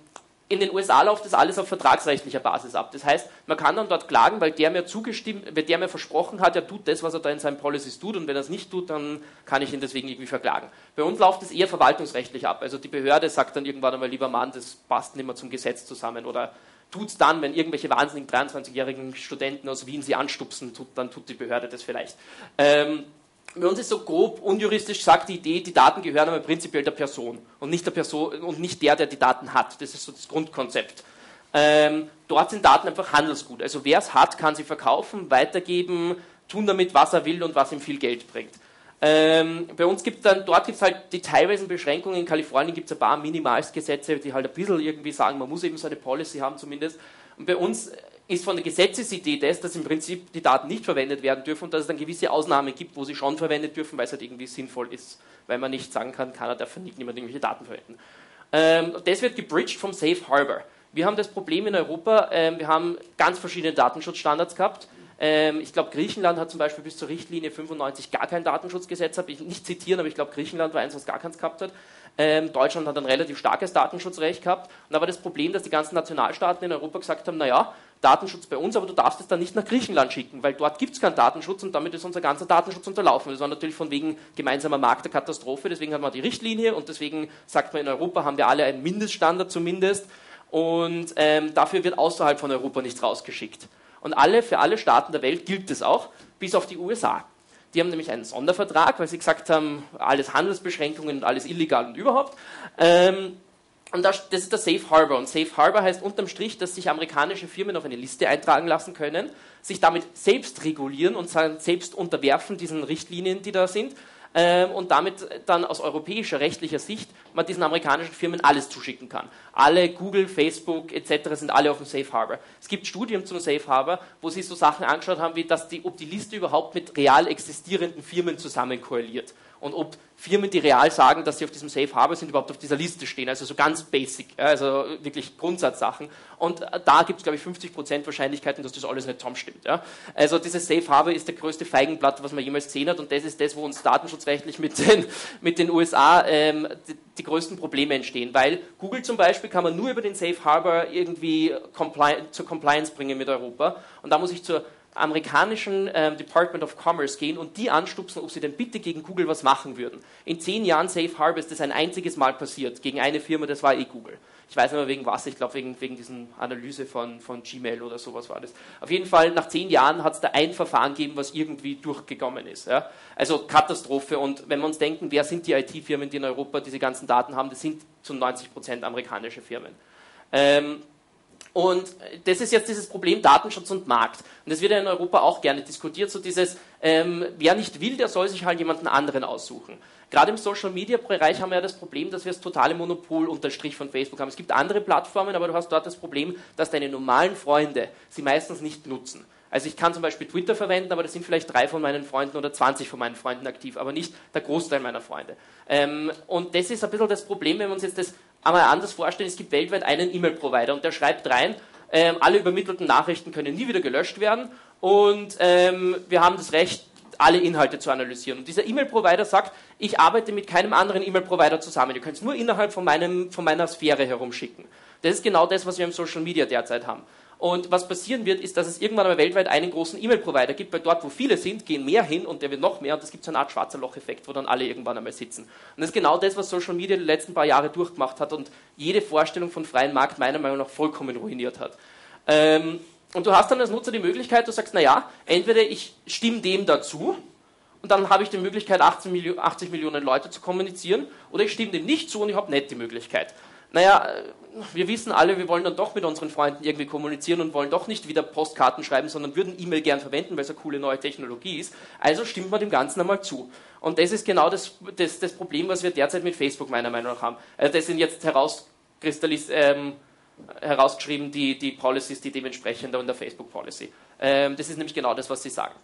in den USA läuft das alles auf vertragsrechtlicher Basis ab. Das heißt, man kann dann dort klagen, weil der mir zugestimmt, weil der mir versprochen hat, er tut das, was er da in seinen Policies tut, und wenn er es nicht tut, dann kann ich ihn deswegen irgendwie verklagen. Bei uns läuft es eher verwaltungsrechtlich ab. Also die Behörde sagt dann irgendwann einmal, lieber Mann, das passt nicht mehr zum Gesetz zusammen oder tut es dann, wenn irgendwelche wahnsinnigen 23-jährigen Studenten aus Wien sie anstupsen, tut, dann tut die Behörde das vielleicht. Ähm, bei uns ist so grob unjuristisch gesagt die Idee, die Daten gehören aber prinzipiell der Person und nicht der Person und nicht der, der die Daten hat. Das ist so das Grundkonzept. Ähm, dort sind Daten einfach Handelsgut. Also wer es hat, kann sie verkaufen, weitergeben, tun damit, was er will und was ihm viel Geld bringt. Ähm, bei uns gibt es dann, dort gibt es halt die teilweisen Beschränkungen. In Kalifornien gibt es ein paar Minimalsgesetze, die halt ein bisschen irgendwie sagen, man muss eben so eine Policy haben zumindest. Und bei uns ist von der Gesetzesidee das, dass im Prinzip die Daten nicht verwendet werden dürfen und dass es dann gewisse Ausnahmen gibt, wo sie schon verwendet dürfen, weil es halt irgendwie sinnvoll ist, weil man nicht sagen kann, keiner darf nicht niemand irgendwelche Daten verwenden. Ähm, das wird gebridged vom Safe Harbor. Wir haben das Problem in Europa, ähm, wir haben ganz verschiedene Datenschutzstandards gehabt. Ähm, ich glaube, Griechenland hat zum Beispiel bis zur Richtlinie 95 gar kein Datenschutzgesetz, habe ich nicht zitieren, aber ich glaube, Griechenland war eins, was gar keins gehabt hat. Ähm, Deutschland hat ein relativ starkes Datenschutzrecht gehabt. Und da war das Problem, dass die ganzen Nationalstaaten in Europa gesagt haben, naja, Datenschutz bei uns, aber du darfst es dann nicht nach Griechenland schicken, weil dort gibt es keinen Datenschutz und damit ist unser ganzer Datenschutz unterlaufen. Das war natürlich von wegen gemeinsamer Markt der Katastrophe, deswegen hat man die Richtlinie und deswegen sagt man, in Europa haben wir alle einen Mindeststandard zumindest und ähm, dafür wird außerhalb von Europa nichts rausgeschickt. Und alle, für alle Staaten der Welt gilt das auch, bis auf die USA. Die haben nämlich einen Sondervertrag, weil sie gesagt haben, alles Handelsbeschränkungen und alles illegal und überhaupt. Ähm, und das, das, ist der Safe Harbor. Und Safe Harbor heißt unterm Strich, dass sich amerikanische Firmen auf eine Liste eintragen lassen können, sich damit selbst regulieren und selbst unterwerfen diesen Richtlinien, die da sind, und damit dann aus europäischer rechtlicher Sicht man diesen amerikanischen Firmen alles zuschicken kann. Alle Google, Facebook etc. sind alle auf dem Safe Harbor. Es gibt Studien zum Safe Harbor, wo sie so Sachen angeschaut haben, wie dass die, ob die Liste überhaupt mit real existierenden Firmen zusammen korreliert und ob Firmen, die real sagen, dass sie auf diesem Safe Harbor sind, überhaupt auf dieser Liste stehen. Also so ganz basic, also wirklich Grundsatzsachen. Und da gibt es, glaube ich, 50% Wahrscheinlichkeiten, dass das alles nicht zusammenstimmt. Ja? Also dieses Safe Harbor ist der größte Feigenblatt, was man jemals gesehen hat und das ist das, wo uns datenschutzrechtlich mit den, mit den USA ähm, die, die, größten Probleme entstehen. Weil Google zum Beispiel kann man nur über den Safe Harbor irgendwie compli zur Compliance bringen mit Europa. Und da muss ich zur amerikanischen ähm, Department of Commerce gehen und die anstupsen, ob sie denn bitte gegen Google was machen würden. In zehn Jahren Safe Harbor ist ein einziges Mal passiert, gegen eine Firma, das war eh Google. Ich weiß nicht mehr wegen was, ich glaube wegen, wegen diesen Analyse von, von Gmail oder sowas war das. Auf jeden Fall, nach zehn Jahren hat es da ein Verfahren gegeben, was irgendwie durchgekommen ist. Ja? Also Katastrophe. Und wenn wir uns denken, wer sind die IT-Firmen, die in Europa diese ganzen Daten haben, das sind zu 90 Prozent amerikanische Firmen. Ähm, und das ist jetzt dieses Problem Datenschutz und Markt. Und das wird ja in Europa auch gerne diskutiert, so dieses, ähm, wer nicht will, der soll sich halt jemanden anderen aussuchen. Gerade im Social Media Bereich haben wir ja das Problem, dass wir das totale Monopol unter Strich von Facebook haben. Es gibt andere Plattformen, aber du hast dort das Problem, dass deine normalen Freunde sie meistens nicht nutzen. Also ich kann zum Beispiel Twitter verwenden, aber das sind vielleicht drei von meinen Freunden oder 20 von meinen Freunden aktiv, aber nicht der Großteil meiner Freunde. Ähm, und das ist ein bisschen das Problem, wenn wir uns jetzt das einmal anders vorstellen. Es gibt weltweit einen E-Mail-Provider und der schreibt rein, ähm, alle übermittelten Nachrichten können nie wieder gelöscht werden und ähm, wir haben das Recht, alle Inhalte zu analysieren. Und dieser E-Mail-Provider sagt, ich arbeite mit keinem anderen E-Mail-Provider zusammen. Ihr könnt es nur innerhalb von, meinem, von meiner Sphäre herumschicken. Das ist genau das, was wir im Social Media derzeit haben. Und was passieren wird, ist, dass es irgendwann einmal weltweit einen großen E-Mail-Provider gibt, weil dort, wo viele sind, gehen mehr hin und der wird noch mehr und es gibt so eine Art schwarzer Loch-Effekt, wo dann alle irgendwann einmal sitzen. Und das ist genau das, was Social Media die letzten paar Jahre durchgemacht hat und jede Vorstellung von freiem Markt meiner Meinung nach vollkommen ruiniert hat. Ähm, und du hast dann als Nutzer die Möglichkeit, du sagst, naja, entweder ich stimme dem dazu und dann habe ich die Möglichkeit, 80 Millionen Leute zu kommunizieren, oder ich stimme dem nicht zu und ich habe nicht die Möglichkeit naja, wir wissen alle, wir wollen dann doch mit unseren Freunden irgendwie kommunizieren und wollen doch nicht wieder Postkarten schreiben, sondern würden E-Mail gern verwenden, weil es eine coole neue Technologie ist. Also stimmt man dem Ganzen einmal zu. Und das ist genau das, das, das Problem, was wir derzeit mit Facebook meiner Meinung nach haben. Also das sind jetzt. Ähm, herausgeschrieben, die, die Policies, die dementsprechend in der Facebook Policy. Ähm, das ist nämlich genau das, was sie sagen.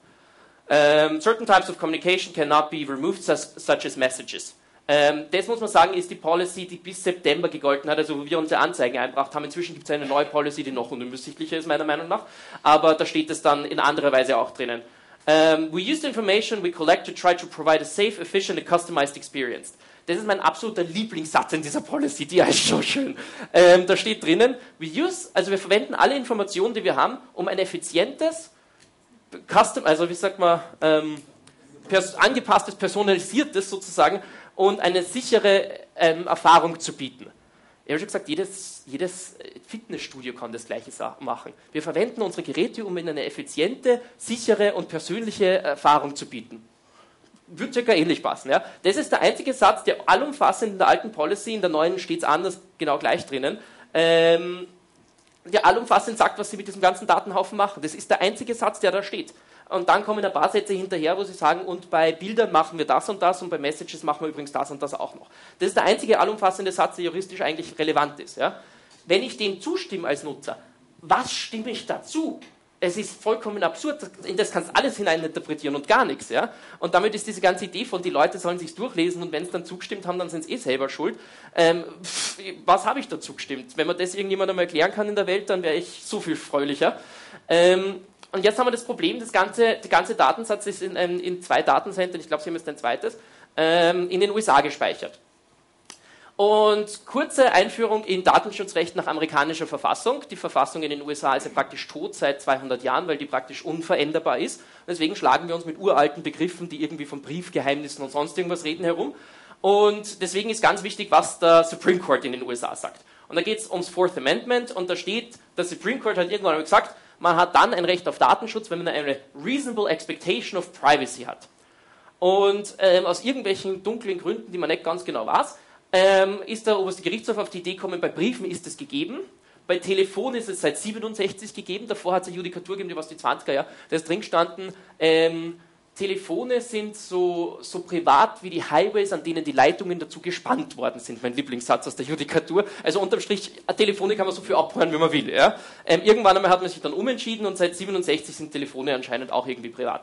Um, ähm, certain types of communication cannot be removed, such as messages. Ähm, das muss man sagen, ist die Policy, die bis September gegolten hat, also wo wir unsere Anzeigen einbracht haben. Inzwischen gibt es eine neue Policy, die noch unübersichtlicher ist, meiner Meinung nach. Aber da steht es dann in anderer Weise auch drinnen. Um, ähm, we use the information we collect to try to provide a safe, efficient and customized experience. Das ist mein absoluter Lieblingssatz in dieser Policy, die ist so schön. Ähm, da steht drinnen, we use, also wir verwenden alle Informationen, die wir haben, um ein effizientes, custom, also wie sagt man, ähm, pers angepasstes, personalisiertes sozusagen und eine sichere ähm, Erfahrung zu bieten. Ich habe schon gesagt, jedes, jedes Fitnessstudio kann das Gleiche machen. Wir verwenden unsere Geräte, um ihnen eine effiziente, sichere und persönliche Erfahrung zu bieten. Wird circa ähnlich passen. Ja? Das ist der einzige Satz, der allumfassend in der alten Policy, in der neuen steht es anders, genau gleich drinnen, ähm, der allumfassend sagt, was sie mit diesem ganzen Datenhaufen machen. Das ist der einzige Satz, der da steht. Und dann kommen ein paar Sätze hinterher, wo sie sagen, und bei Bildern machen wir das und das und bei Messages machen wir übrigens das und das auch noch. Das ist der einzige allumfassende Satz, der juristisch eigentlich relevant ist. Ja? Wenn ich dem zustimme als Nutzer, was stimme ich dazu? Es ist vollkommen absurd, in das kannst du alles hineininterpretieren und gar nichts. Ja? Und damit ist diese ganze Idee von, die Leute sollen sich durchlesen und wenn es dann zugestimmt haben, dann sind sie eh selber schuld. Ähm, pff, was habe ich dazu gestimmt? Wenn man das irgendjemandem erklären kann in der Welt, dann wäre ich so viel fröhlicher. Ähm, und jetzt haben wir das Problem, das ganze, der ganze Datensatz ist in, ähm, in zwei Datenzentren, ich glaube, Sie haben jetzt ein zweites, ähm, in den USA gespeichert. Und kurze Einführung in Datenschutzrecht nach amerikanischer Verfassung. Die Verfassung in den USA ist ja praktisch tot seit 200 Jahren, weil die praktisch unveränderbar ist. deswegen schlagen wir uns mit uralten Begriffen, die irgendwie von Briefgeheimnissen und sonst irgendwas reden, herum. Und deswegen ist ganz wichtig, was der Supreme Court in den USA sagt. Und da geht es ums Fourth Amendment und da steht, der Supreme Court hat irgendwann gesagt, Man hat dann ein Recht auf Datenschutz, wenn man eine reasonable expectation of privacy hat. Und ähm, aus irgendwelchen dunklen Gründen, die man nicht ganz genau weiß, ähm, ist der oberste Gerichtshof auf die Idee gekommen, bei Briefen ist es gegeben. Bei Telefon ist es seit 67 gegeben, davor hat es eine Judikatur gegeben, die was die 20er Jahre, da ist drin gestanden, ähm, Telefone sind so, so privat wie die Highways, an denen die Leitungen dazu gespannt worden sind. Mein Lieblingssatz aus der Judikatur. Also unterm Strich, Telefone kann man so viel abhören, wie man will. Ja? Ähm, irgendwann einmal hat man sich dann umentschieden und seit 67 sind Telefone anscheinend auch irgendwie privat.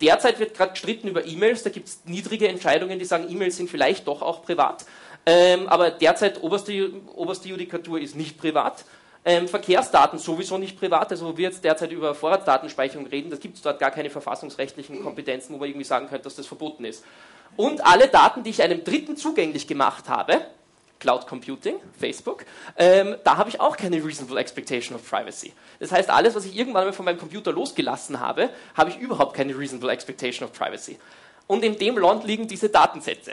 Derzeit wird gerade gestritten über E-Mails, da gibt es niedrige Entscheidungen, die sagen, E-Mails sind vielleicht doch auch privat. Ähm, aber derzeit oberste, oberste Judikatur ist nicht privat. Ähm, Verkehrsdaten sowieso nicht privat, also wo wir jetzt derzeit über Vorratsdatenspeicherung reden, da gibt es dort gar keine verfassungsrechtlichen Kompetenzen, wo man irgendwie sagen könnte, dass das verboten ist. Und alle Daten, die ich einem Dritten zugänglich gemacht habe, Cloud Computing, Facebook, ähm, da habe ich auch keine reasonable expectation of privacy. Das heißt, alles, was ich irgendwann mal von meinem Computer losgelassen habe, habe ich überhaupt keine reasonable expectation of privacy. Und in dem Land liegen diese Datensätze.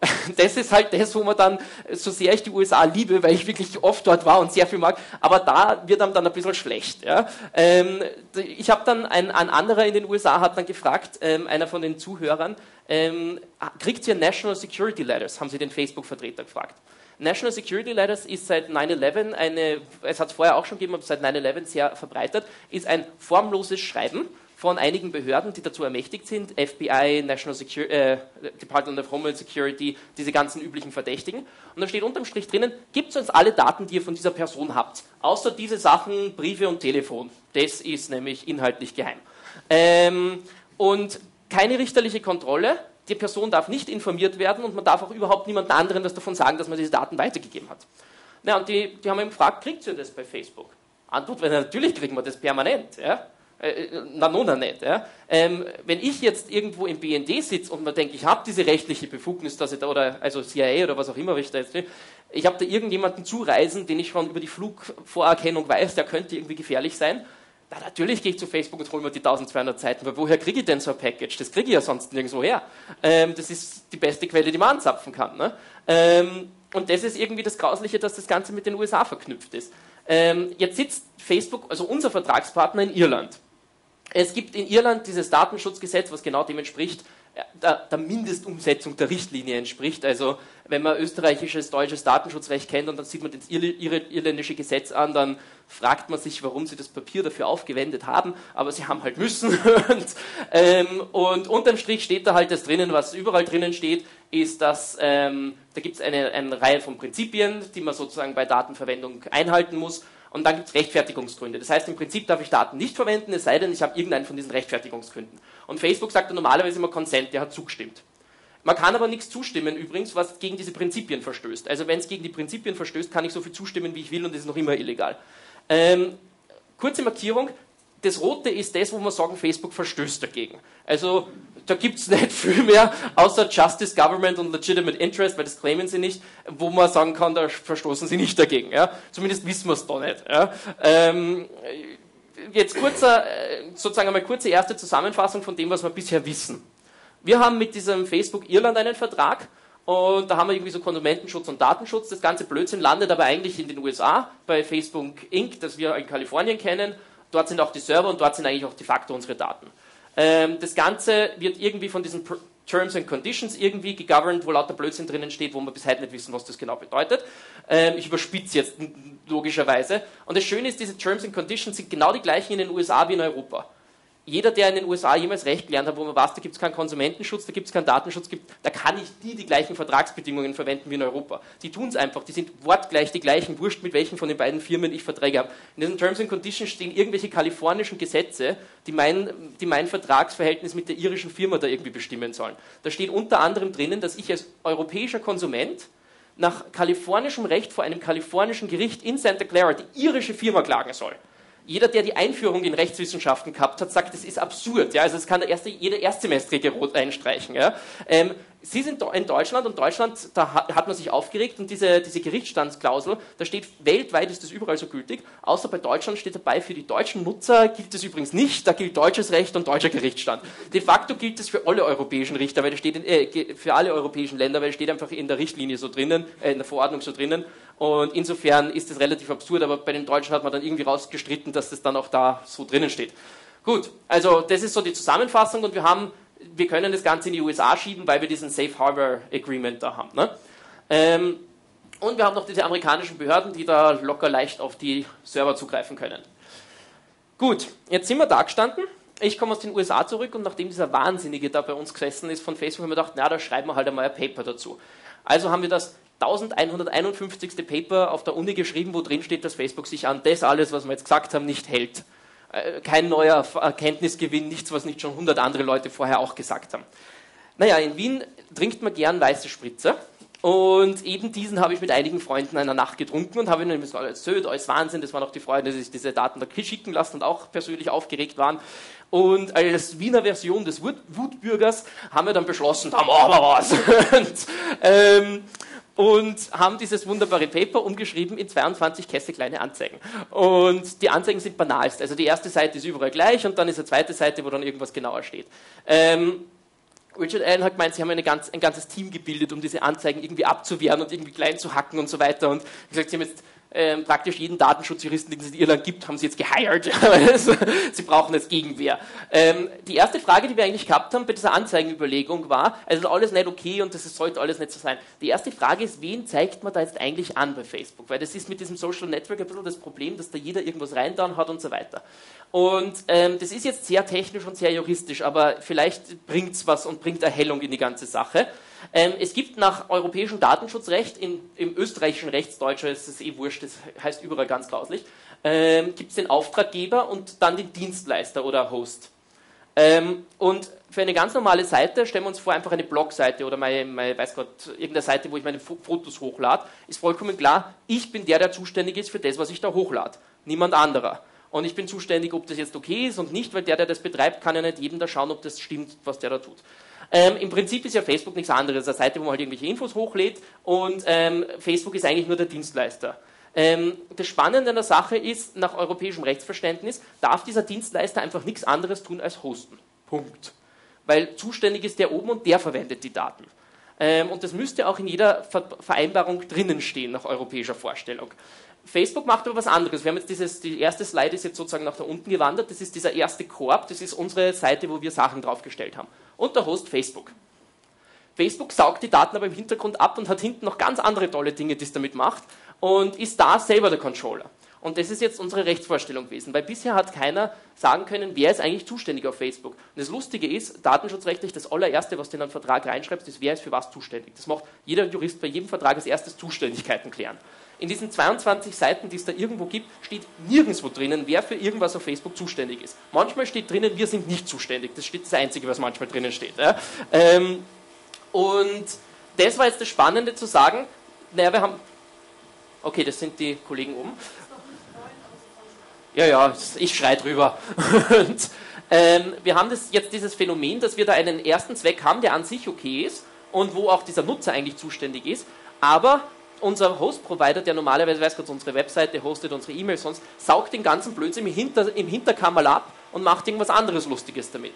das ist halt das, wo man dann, so sehr ich die USA liebe, weil ich wirklich oft dort war und sehr viel mag, aber da wird einem dann ein bisschen schlecht. Ja. Ähm, ich habe dann, ein, ein, anderer in den USA hat dann gefragt, ähm, einer von den Zuhörern, ähm, kriegt ihr National Security Letters? Haben sie den Facebook-Vertreter gefragt. National Security Letters ist seit 9-11 eine, es hat es vorher auch schon gegeben, aber seit 9-11 sehr verbreitet, ist ein formloses Schreiben, von einigen Behörden, die dazu ermächtigt sind, FBI, National Security, äh, Department of Homeland Security, diese ganzen üblichen Verdächtigen. Und da steht unterm Strich drinnen, gibt uns alle Daten, die ihr von dieser Person habt. Außer diese Sachen, Briefe und Telefon. Das ist nämlich inhaltlich geheim. Ähm, und keine richterliche Kontrolle. Die Person darf nicht informiert werden und man darf auch überhaupt niemand anderen das davon sagen, dass man diese Daten weitergegeben hat. Na, und die, die haben ihn gefragt, kriegt ihr das bei Facebook? Antwort natürlich kriegen wir das permanent. Ja? Äh, äh, na, nona nicht. Ja? Ähm, wenn ich jetzt irgendwo im BND sitze und man denkt, ich habe diese rechtliche Befugnis, dass ich da, oder also CIA oder was auch immer, ich da jetzt ich habe da irgendjemanden zureisen, den ich schon über die Flugvorerkennung weiß, der könnte irgendwie gefährlich sein. Na, natürlich gehe ich zu Facebook und hole mir die 1200 Seiten, weil woher kriege ich denn so ein Package? Das kriege ich ja sonst nirgendwo her. Ähm, das ist die beste Quelle, die man anzapfen kann. Ne? Ähm, und das ist irgendwie das Grausliche, dass das Ganze mit den USA verknüpft ist. Ähm, jetzt sitzt Facebook, also unser Vertragspartner in Irland. Es gibt in Irland dieses Datenschutzgesetz, was genau dem entspricht, äh, der, der, Mindestumsetzung der Richtlinie entspricht. Also wenn man österreichisches, deutsches Datenschutzrecht kennt und dann sieht man das irländische Gesetz an, dann fragt man sich, warum sie das Papier dafür aufgewendet haben, aber sie haben halt müssen. und, ähm, und unterm Strich steht da halt das drinnen, was überall drinnen steht, ist, dass ähm, da gibt es eine, eine Reihe von Prinzipien, die man sozusagen bei Datenverwendung einhalten muss und dann gibt es Rechtfertigungsgründe. Das heißt, im Prinzip darf ich Daten nicht verwenden, es sei denn, ich habe irgendeinen von diesen Rechtfertigungsgründen. Und Facebook sagt dann normalerweise immer Consent, der hat zugestimmt. Man kann aber nichts zustimmen übrigens, was gegen diese Prinzipien verstößt. Also wenn es gegen die Prinzipien verstößt, kann ich so viel zustimmen, wie ich will und es ist noch immer illegal. Ähm, kurze Markierung, das Rote ist das, wo wir sagen, Facebook verstößt dagegen. Also da gibt es nicht viel mehr, außer Justice, Government und Legitimate Interest, weil das claimen sie nicht, wo man sagen kann, da verstoßen sie nicht dagegen. Ja? Zumindest wissen wir es da nicht. Ja? Ähm, jetzt kurzer, äh, sozusagen einmal kurze erste Zusammenfassung von dem, was wir bisher wissen. Wir haben mit diesem Facebook Irland einen Vertrag und da haben wir irgendwie so Konsumentenschutz und Datenschutz. Das ganze Blödsinn landet aber eigentlich in den USA bei Facebook Inc., das wir in Kalifornien kennen. Dort sind auch die Server und dort sind eigentlich auch de facto unsere Daten. Ähm, das Ganze wird irgendwie von diesen Terms and Conditions irgendwie gegoverned, wo lauter Blödsinn drinnen steht, wo wir bis heute nicht wissen, was das genau bedeutet. Ähm, ich überspitze jetzt logischerweise. Und das Schöne ist, diese Terms and Conditions sind genau die gleichen in den USA wie in Europa jeder, der in den USA jemals Recht gelernt hat, wo man weiß, da gibt es keinen Konsumentenschutz, da gibt es keinen Datenschutz, gibt, da kann ich die die gleichen Vertragsbedingungen verwenden wie in Europa. Die tun es einfach, die sind wortgleich die gleichen, wurscht mit welchen von den beiden Firmen ich Verträge habe. In diesen Terms and Conditions stehen irgendwelche kalifornischen Gesetze, die mein, die mein Vertragsverhältnis mit der irischen Firma da irgendwie bestimmen sollen. Da steht unter anderem drinnen, dass ich als europäischer Konsument nach kalifornischem Recht vor einem kalifornischen Gericht in Santa Clara die irische Firma klagen soll jeder, der die Einführung in Rechtswissenschaften gehabt hat, sagt, das ist absurd. Ja? Also das kann der erste, jeder Erstsemestrige rot einstreichen. Ja? Ähm, Sie sind in Deutschland und Deutschland, da hat man sich aufgeregt und diese, diese Gerichtsstandsklausel, da steht, weltweit ist das überall so gültig, außer bei Deutschland steht dabei, für die deutschen Nutzer gilt es übrigens nicht, da gilt deutsches Recht und deutscher Gerichtsstand. De facto gilt es für alle europäischen Richter, weil das steht in, äh, für alle europäischen Länder, weil es steht einfach in der Richtlinie so drinnen, äh, in der Verordnung so drinnen Und insofern ist es relativ absurd, aber bei den Deutschen hat man dann irgendwie rausgestritten, dass das dann auch da so drinnen steht. Gut, also das ist so die Zusammenfassung und wir haben, wir können das Ganze in die USA schieben, weil wir diesen Safe Harbor Agreement da haben. Ne? Ähm, und wir haben noch diese amerikanischen Behörden, die da locker leicht auf die Server zugreifen können. Gut, jetzt sind wir da gestanden. Ich komme aus den USA zurück und nachdem dieser Wahnsinnige da bei uns gesessen ist von Facebook, haben wir gedacht, na, da schreiben wir halt einmal ein Paper dazu. Also haben wir das 1151. Paper auf der Uni geschrieben, wo drin steht, dass Facebook sich an das alles, was wir jetzt gesagt haben, nicht hält. Äh, kein neuer Erkenntnisgewinn, nichts, was nicht schon 100 andere Leute vorher auch gesagt haben. Naja, in Wien trinkt man gern weiße Spritze. Und eben diesen habe ich mit einigen Freunden in einer Nacht getrunken und habe ihnen gesagt, alles Söd, alles Wahnsinn, das waren auch die Freunde, die sich diese Daten da schicken lassen und auch persönlich aufgeregt waren. Und als Wiener Version des Wutbürgers haben wir dann beschlossen, da machen wir was. und, ähm, und haben dieses wunderbare Paper umgeschrieben in 22 Käste kleine Anzeigen. Und die Anzeigen sind banalst. Also die erste Seite ist überall gleich und dann ist eine zweite Seite, wo dann irgendwas genauer steht. Ähm, Richard Allen hat gemeint, sie haben ganz, ein ganzes Team gebildet, um diese Anzeigen irgendwie abzuwehren und irgendwie klein zu hacken und so weiter. Und gesagt, sie haben jetzt ähm, praktisch jeden Datenschutzjuristen, den es in Irland gibt, haben sie jetzt geheiert. sie brauchen jetzt Gegenwehr. Ähm, die erste Frage, die wir eigentlich gehabt haben bei dieser Anzeigenüberlegung war, also alles nicht okay und das sollte alles nicht so sein. Die erste Frage ist, wen zeigt man da jetzt eigentlich an bei Facebook? Weil das ist mit diesem Social Network ein bisschen das Problem, dass da jeder irgendwas reintan hat und so weiter. Und ähm, das ist jetzt sehr technisch und sehr juristisch, aber vielleicht bringt es was und bringt Erhellung in die ganze Sache. Ähm, es gibt nach europäischem Datenschutzrecht, in, im österreichischen Rechtsdeutscher ist es eh wurscht, das heißt überall ganz grauslich, ähm, gibt es den Auftraggeber und dann den Dienstleister oder Host. Ähm, und für eine ganz normale Seite, stellen wir uns vor, einfach eine Blogseite oder meine, meine weiß Gott, irgendeine Seite, wo ich meine Fotos hochlade, ist vollkommen klar, ich bin der, der zuständig ist für das, was ich da hochlade. Niemand anderer. Und ich bin zuständig, ob das jetzt okay ist und nicht, weil der, der das betreibt, kann ja nicht jedem da schauen, ob das stimmt, was der da tut. Ähm, Im Prinzip ist ja Facebook nichts anderes, eine Seite, wo man halt irgendwelche Infos hochlädt und ähm, Facebook ist eigentlich nur der Dienstleister. Ähm, das Spannende an der Sache ist, nach europäischem Rechtsverständnis darf dieser Dienstleister einfach nichts anderes tun als hosten. Punkt. Weil zuständig ist der oben und der verwendet die Daten. Ähm, und das müsste auch in jeder Vereinbarung drinnen stehen, nach europäischer Vorstellung. Facebook macht aber was anderes. Wir haben jetzt dieses, die erste Slide ist jetzt sozusagen nach da unten gewandert. Das ist dieser erste Korb. Das ist unsere Seite, wo wir Sachen draufgestellt haben. Und der Host Facebook. Facebook saugt die Daten aber im Hintergrund ab und hat hinten noch ganz andere tolle Dinge, die es damit macht. Und ist da selber der Controller. Und das ist jetzt unsere Rechtsvorstellung gewesen, weil bisher hat keiner sagen können, wer ist eigentlich zuständig auf Facebook. Und das Lustige ist, datenschutzrechtlich, das allererste, was du in einen Vertrag reinschreibst, ist, wer ist für was zuständig. Das macht jeder Jurist bei jedem Vertrag als erstes Zuständigkeiten klären. In diesen 22 Seiten, die es da irgendwo gibt, steht nirgendwo drinnen, wer für irgendwas auf Facebook zuständig ist. Manchmal steht drinnen, wir sind nicht zuständig. Das steht das Einzige, was manchmal drinnen steht. Ja? Ähm, und das war jetzt das Spannende zu sagen, naja, wir haben, okay, das sind die Kollegen oben. Ja, ja, ich schrei drüber. und, ähm, wir haben das, jetzt dieses Phänomen, dass wir da einen ersten Zweck haben, der an sich okay ist und wo auch dieser Nutzer eigentlich zuständig ist, aber unser Host-Provider, der normalerweise, weiß Gott, unsere Webseite hostet, unsere E-Mails sonst, saugt den ganzen Blödsinn im, Hinter, im Hinterkammerl ab und macht irgendwas anderes Lustiges damit.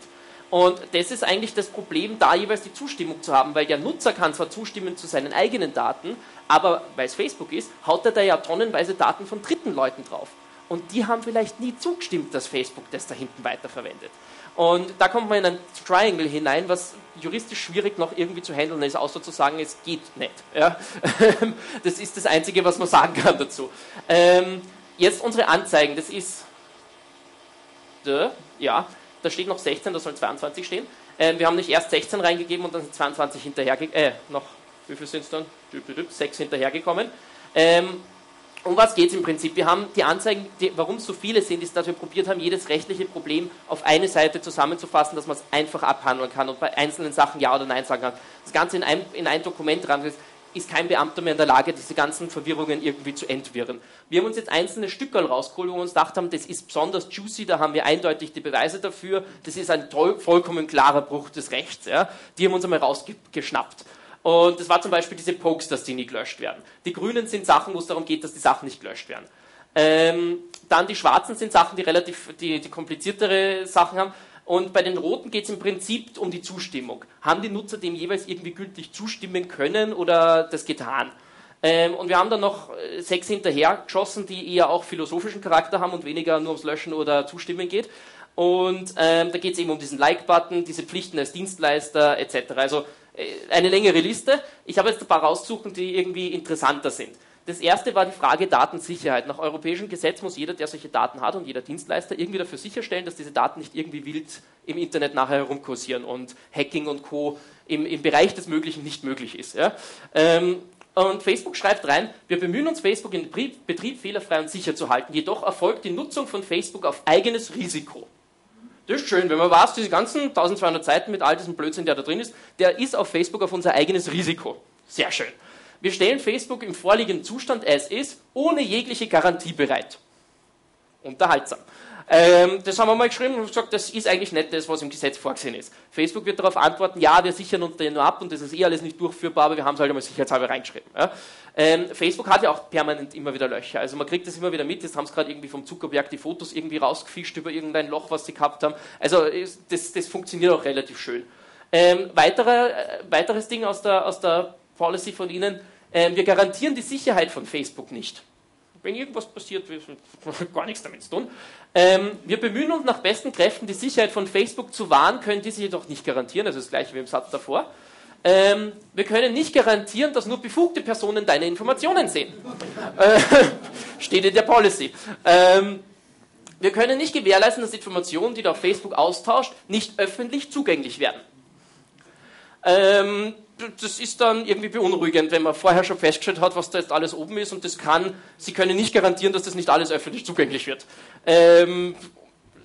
Und das ist eigentlich das Problem, da jeweils die Zustimmung zu haben, weil der Nutzer kann zwar zustimmen zu seinen eigenen Daten, aber weil es Facebook ist, haut er da ja tonnenweise Daten von dritten Leuten drauf. Und die haben vielleicht nie zugestimmt, dass Facebook das da hinten weiterverwendet. Und da kommt man in ein Triangle hinein, was juristisch schwierig noch irgendwie zu handeln ist, außer zu sagen, es geht nicht. Ja? Das ist das Einzige, was man sagen kann dazu. Ähm, jetzt unsere Anzeigen, das ist, ja, da steht noch 16, da soll 22 stehen. Ähm, wir haben nicht erst 16 reingegeben und dann sind 22 hinterher, äh, noch, wie viel sind es dann? 6 hinterhergekommen. Ähm, um was geht es im Prinzip? Wir haben die Anzeigen, warum es so viele sind, ist, dass wir probiert haben, jedes rechtliche Problem auf eine Seite zusammenzufassen, dass man es einfach abhandeln kann und bei einzelnen Sachen Ja oder Nein sagen kann. Das Ganze in ein, in ein Dokument ran ist kein Beamter mehr in der Lage, diese ganzen Verwirrungen irgendwie zu entwirren. Wir haben uns jetzt einzelne Stückel rausgeholt, wo wir uns gedacht haben, das ist besonders juicy, da haben wir eindeutig die Beweise dafür, das ist ein vollkommen klarer Bruch des Rechts. Ja. Die haben uns einmal rausgeschnappt. Und das war zum Beispiel diese Pokes, dass die nie gelöscht werden. Die grünen sind Sachen, wo es darum geht, dass die Sachen nicht gelöscht werden. Ähm, dann die schwarzen sind Sachen, die relativ die, die kompliziertere Sachen haben. Und bei den roten geht es im Prinzip um die Zustimmung. Haben die Nutzer dem jeweils irgendwie gültig zustimmen können oder das getan? Ähm, und wir haben dann noch äh, sechs hinterher geschossen, die eher auch philosophischen Charakter haben und weniger nur ums Löschen oder Zustimmen geht. Und ähm, da geht es eben um diesen Like-Button, diese Pflichten als Dienstleister etc. Also äh, eine längere Liste. Ich habe jetzt ein paar rausgesucht, die irgendwie interessanter sind. Das erste war die Frage Datensicherheit. Nach europäischem Gesetz muss jeder, der solche Daten hat und jeder Dienstleister irgendwie dafür sicherstellen, dass diese Daten nicht irgendwie wild im Internet nachher herumkursieren und Hacking und Co. im, im Bereich des Möglichen nicht möglich ist. Ja? Ähm, und Facebook schreibt rein, wir bemühen uns, Facebook in Betrieb fehlerfrei und sicher zu halten. Jedoch erfolgt die Nutzung von Facebook auf eigenes Risiko. Das ist schön, wenn man weiß, diese ganzen 1200 Seiten mit all diesem Blödsinn, der da drin ist, der ist auf Facebook auf unser eigenes Risiko. Sehr schön. Wir stellen Facebook im vorliegenden Zustand as ist, ohne jegliche Garantie bereit. Unterhaltsam. Ähm, das haben wir mal geschrieben und gesagt, das ist eigentlich nicht das, was im Gesetz vorgesehen ist. Facebook wird darauf antworten, ja, wir sichern uns den nur ab und das ist eh alles nicht durchführbar, aber wir haben es halt einmal sicherheitshalber reingeschrieben. Ja. Ähm, Facebook hat ja auch permanent immer wieder Löcher. Also man kriegt das immer wieder mit. Jetzt haben sie gerade irgendwie vom Zuckerberg die Fotos irgendwie rausgefischt über irgendein Loch, was sie gehabt haben. Also das, das funktioniert auch relativ schön. Ähm, weiterer, äh, weiteres Ding aus der, aus der Policy von Ihnen, ähm, wir garantieren die Sicherheit von Facebook nicht. Wenn irgendwas passiert, wir gar nichts damit zu tun. Ähm, wir bemühen uns nach besten Kräften, die Sicherheit von Facebook zu wahren, können diese jedoch nicht garantieren, also das gleiche wie im Satz davor. Ähm, wir können nicht garantieren, dass nur befugte Personen deine Informationen sehen. Äh, steht in der Policy. Ähm, wir können nicht gewährleisten, dass Informationen, die du auf Facebook austauscht, nicht öffentlich zugänglich werden. Ähm, das ist dann irgendwie beunruhigend, wenn man vorher schon festgestellt hat, was da jetzt alles oben ist und das kann, Sie können nicht garantieren, dass das nicht alles öffentlich zugänglich wird. Ähm,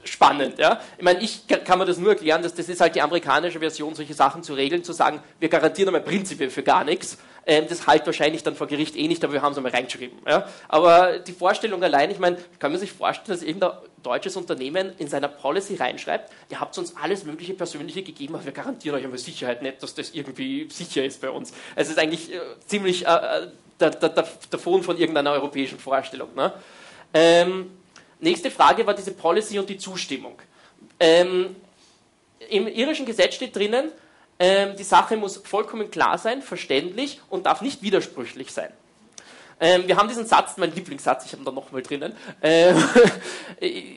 spannend, ja. Ich meine, ich kann mir das nur erklären, dass das ist halt die amerikanische Version, solche Sachen zu regeln, zu sagen, wir garantieren einmal prinzipiell für gar nichts. Ähm, das halt wahrscheinlich dann vor Gericht eh nicht, aber wir haben es einmal reingeschrieben. Ja. Aber die Vorstellung allein, ich meine, kann man sich vorstellen, dass irgendein deutsches Unternehmen in seiner Policy reinschreibt, ihr habt uns alles mögliche Persönliche gegeben, aber wir garantieren euch einmal Sicherheit nicht, dass das irgendwie sicher ist bei uns. Also es ist eigentlich äh, ziemlich äh, äh davon von irgendeiner europäischen Vorstellung. Ne? Ähm, nächste Frage war diese Policy und die Zustimmung. Ähm, Im irischen Gesetz steht drinnen, ähm, die Sache muss vollkommen klar sein, verständlich und darf nicht widersprüchlich sein. Ähm, wir haben diesen Satz, mein Lieblingssatz, ich habe ihn da nochmal drinnen. Ähm,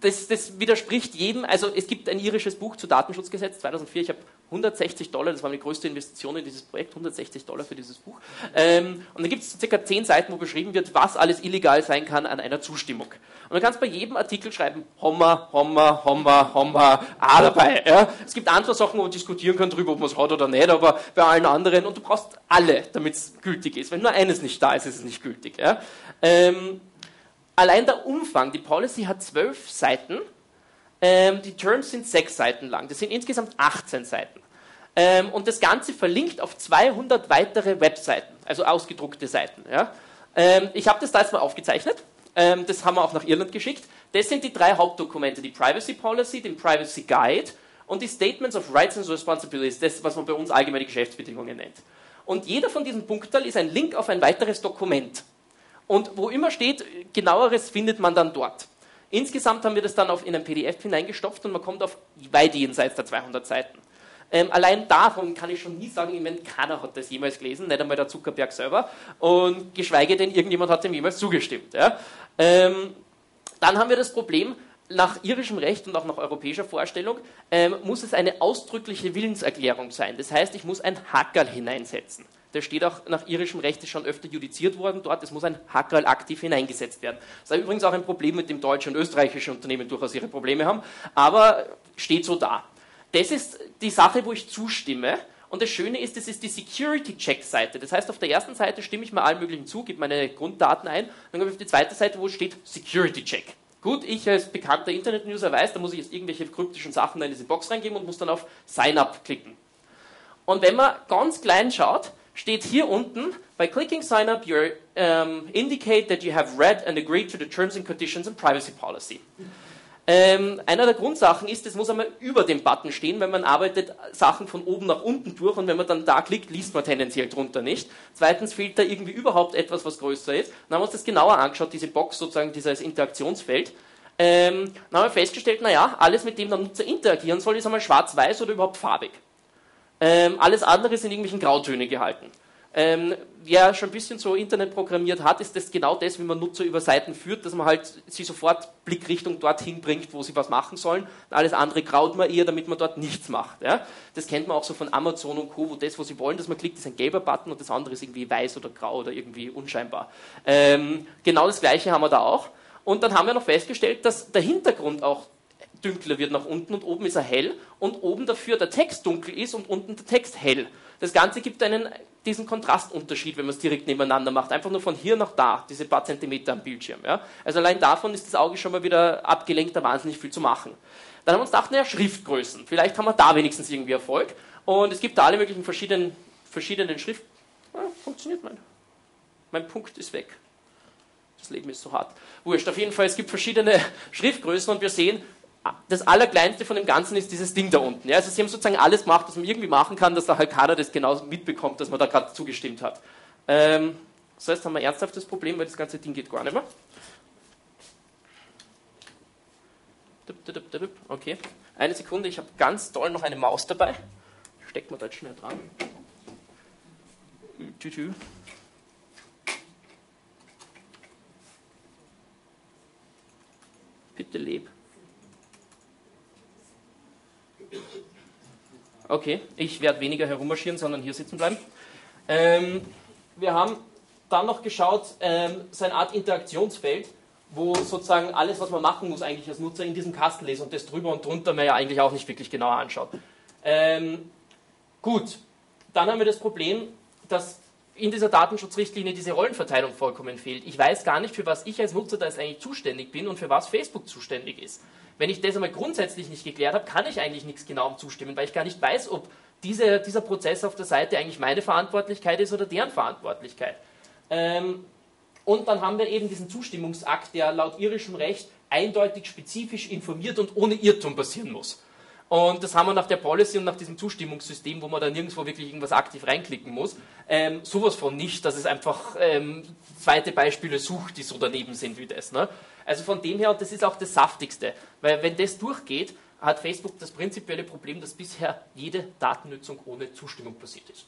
das, das, widerspricht jedem, also es gibt ein irisches Buch zu Datenschutzgesetz 2004, ich habe 160 Dollar, das war meine größte Investition in dieses Projekt, 160 Dollar für dieses Buch. Ähm, und da gibt es circa 10 Seiten, wo beschrieben wird, was alles illegal sein kann an einer Zustimmung. Und du kannst bei jedem Artikel schreiben, Homma, Homma, Homma, Homma, A dabei. Ja? Es gibt andere Sachen, wo man diskutieren kann darüber, ob man es hat oder nicht, aber bei allen anderen, und du brauchst alle, damit es gültig ist. Wenn nur eines nicht da ist, ist es nicht gültig. Ja? Ähm, allein der Umfang, die Policy hat zwölf Seiten, ähm, die Terms sind sechs Seiten lang. Das sind insgesamt 18 Seiten. Ähm, und das Ganze verlinkt auf 200 weitere Webseiten, also ausgedruckte Seiten. Ja? Ähm, ich habe das da jetzt mal aufgezeichnet. Ähm, das haben wir auch nach Irland geschickt. Das sind die drei Hauptdokumente, die Privacy Policy, den Privacy Guide und die Statements of Rights and Responsibilities, das, was man bei uns allgemeine Geschäftsbedingungen nennt. Und jeder von diesen Punkten ist ein Link auf ein weiteres Dokument. Und wo immer steht, genaueres findet man dann dort. Insgesamt haben wir das dann auf, in ein PDF hineingestopft und man kommt auf weit jenseits der 200 Seiten. Ähm, allein davon kann ich schon nie sagen, ich meine, keiner hat das jemals gelesen, nicht einmal der Zuckerberg selber, und geschweige denn irgendjemand hat dem jemals zugestimmt. Ja. Ähm, dann haben wir das Problem, nach irischem Recht und auch nach europäischer Vorstellung ähm, muss es eine ausdrückliche Willenserklärung sein. Das heißt, ich muss ein Hackerl hineinsetzen. Das steht auch nach irischem Recht, ist schon öfter judiziert worden dort. Es muss ein Hackerl aktiv hineingesetzt werden. Das ist übrigens auch ein Problem, mit dem deutsche und österreichische Unternehmen durchaus ihre Probleme haben, aber steht so da. Das ist die Sache, wo ich zustimme. Und das Schöne ist, das ist die Security-Check-Seite. Das heißt, auf der ersten Seite stimme ich mal allen möglichen zu, gebe meine Grunddaten ein. Dann komme ich auf die zweite Seite, wo steht Security-Check. Gut, ich als bekannter Internet-User weiß, da muss ich jetzt irgendwelche kryptischen Sachen in diese Box reingeben und muss dann auf Sign-up klicken. Und wenn man ganz klein schaut, steht hier unten, by clicking sign up, you um, indicate that you have read and agreed to the terms and conditions and privacy policy. Ähm, einer der Grundsachen ist, es muss einmal über dem Button stehen, weil man arbeitet Sachen von oben nach unten durch und wenn man dann da klickt, liest man tendenziell drunter nicht. Zweitens fehlt da irgendwie überhaupt etwas, was größer ist. Dann haben wir uns das genauer angeschaut, diese Box sozusagen, dieses Interaktionsfeld. Ähm, dann haben wir festgestellt, naja, alles mit dem der Nutzer interagieren soll, ist einmal schwarz-weiß oder überhaupt farbig. Ähm, alles andere ist in irgendwelchen Grautönen gehalten. Ähm, wer schon ein bisschen so Internet programmiert hat, ist das genau das, wie man Nutzer über Seiten führt, dass man halt sie sofort Blickrichtung dorthin bringt, wo sie was machen sollen. Und alles andere graut man eher, damit man dort nichts macht. Ja? Das kennt man auch so von Amazon und Co., wo das, wo sie wollen, dass man klickt, ist ein gelber Button und das andere ist irgendwie weiß oder grau oder irgendwie unscheinbar. Ähm, genau das gleiche haben wir da auch. Und dann haben wir noch festgestellt, dass der Hintergrund auch dünkler wird nach unten und oben ist er hell und oben dafür der Text dunkel ist und unten der Text hell. Das Ganze gibt einen, diesen Kontrastunterschied, wenn man es direkt nebeneinander macht. Einfach nur von hier nach da, diese paar Zentimeter am Bildschirm. Ja? Also allein davon ist das Auge schon mal wieder abgelenkt, da wahnsinnig viel zu machen. Dann haben wir uns gedacht, naja, Schriftgrößen. Vielleicht haben wir da wenigstens irgendwie Erfolg. Und es gibt da alle möglichen verschiedenen, verschiedenen Schrift... Ah, funktioniert mein. Mein Punkt ist weg. Das Leben ist so hart. Wurscht, auf jeden Fall, es gibt verschiedene Schriftgrößen und wir sehen, das Allerkleinste von dem Ganzen ist dieses Ding da unten. Ja, also sie haben sozusagen alles gemacht, was man irgendwie machen kann, dass der halt keiner das genauso mitbekommt, dass man da gerade zugestimmt hat. Ähm, das heißt, haben wir ein ernsthaftes Problem, weil das ganze Ding geht gar nicht mehr. Okay, eine Sekunde, ich habe ganz toll noch eine Maus dabei. Stecken wir da jetzt schnell dran. Tü Bitte leb. Okay, ich werde weniger herummarschieren, sondern hier sitzen bleiben. Ähm, wir haben dann noch geschaut, ähm, so eine Art Interaktionsfeld, wo sozusagen alles, was man machen muss, eigentlich als Nutzer in diesem Kasten lesen und das drüber und drunter man ja eigentlich auch nicht wirklich genauer anschaut. Ähm, gut, dann haben wir das Problem, dass in dieser Datenschutzrichtlinie diese Rollenverteilung vollkommen fehlt. Ich weiß gar nicht, für was ich als Nutzer da jetzt eigentlich zuständig bin und für was Facebook zuständig ist. Wenn ich das einmal grundsätzlich nicht geklärt habe, kann ich eigentlich nichts genau zustimmen, weil ich gar nicht weiß, ob diese, dieser Prozess auf der Seite eigentlich meine Verantwortlichkeit ist oder deren Verantwortlichkeit. Ähm, und dann haben wir eben diesen Zustimmungsakt, der laut irischem Recht eindeutig spezifisch informiert und ohne Irrtum passieren muss. Und das haben wir nach der Policy und nach diesem Zustimmungssystem, wo man dann nirgendwo wirklich irgendwas aktiv reinklicken muss, ähm, sowas von nicht, dass es einfach ähm, zweite Beispiele sucht, die so daneben sind wie das. Ne? Also von dem her, und das ist auch das Saftigste, weil wenn das durchgeht, hat Facebook das prinzipielle Problem, dass bisher jede Datennutzung ohne Zustimmung passiert ist.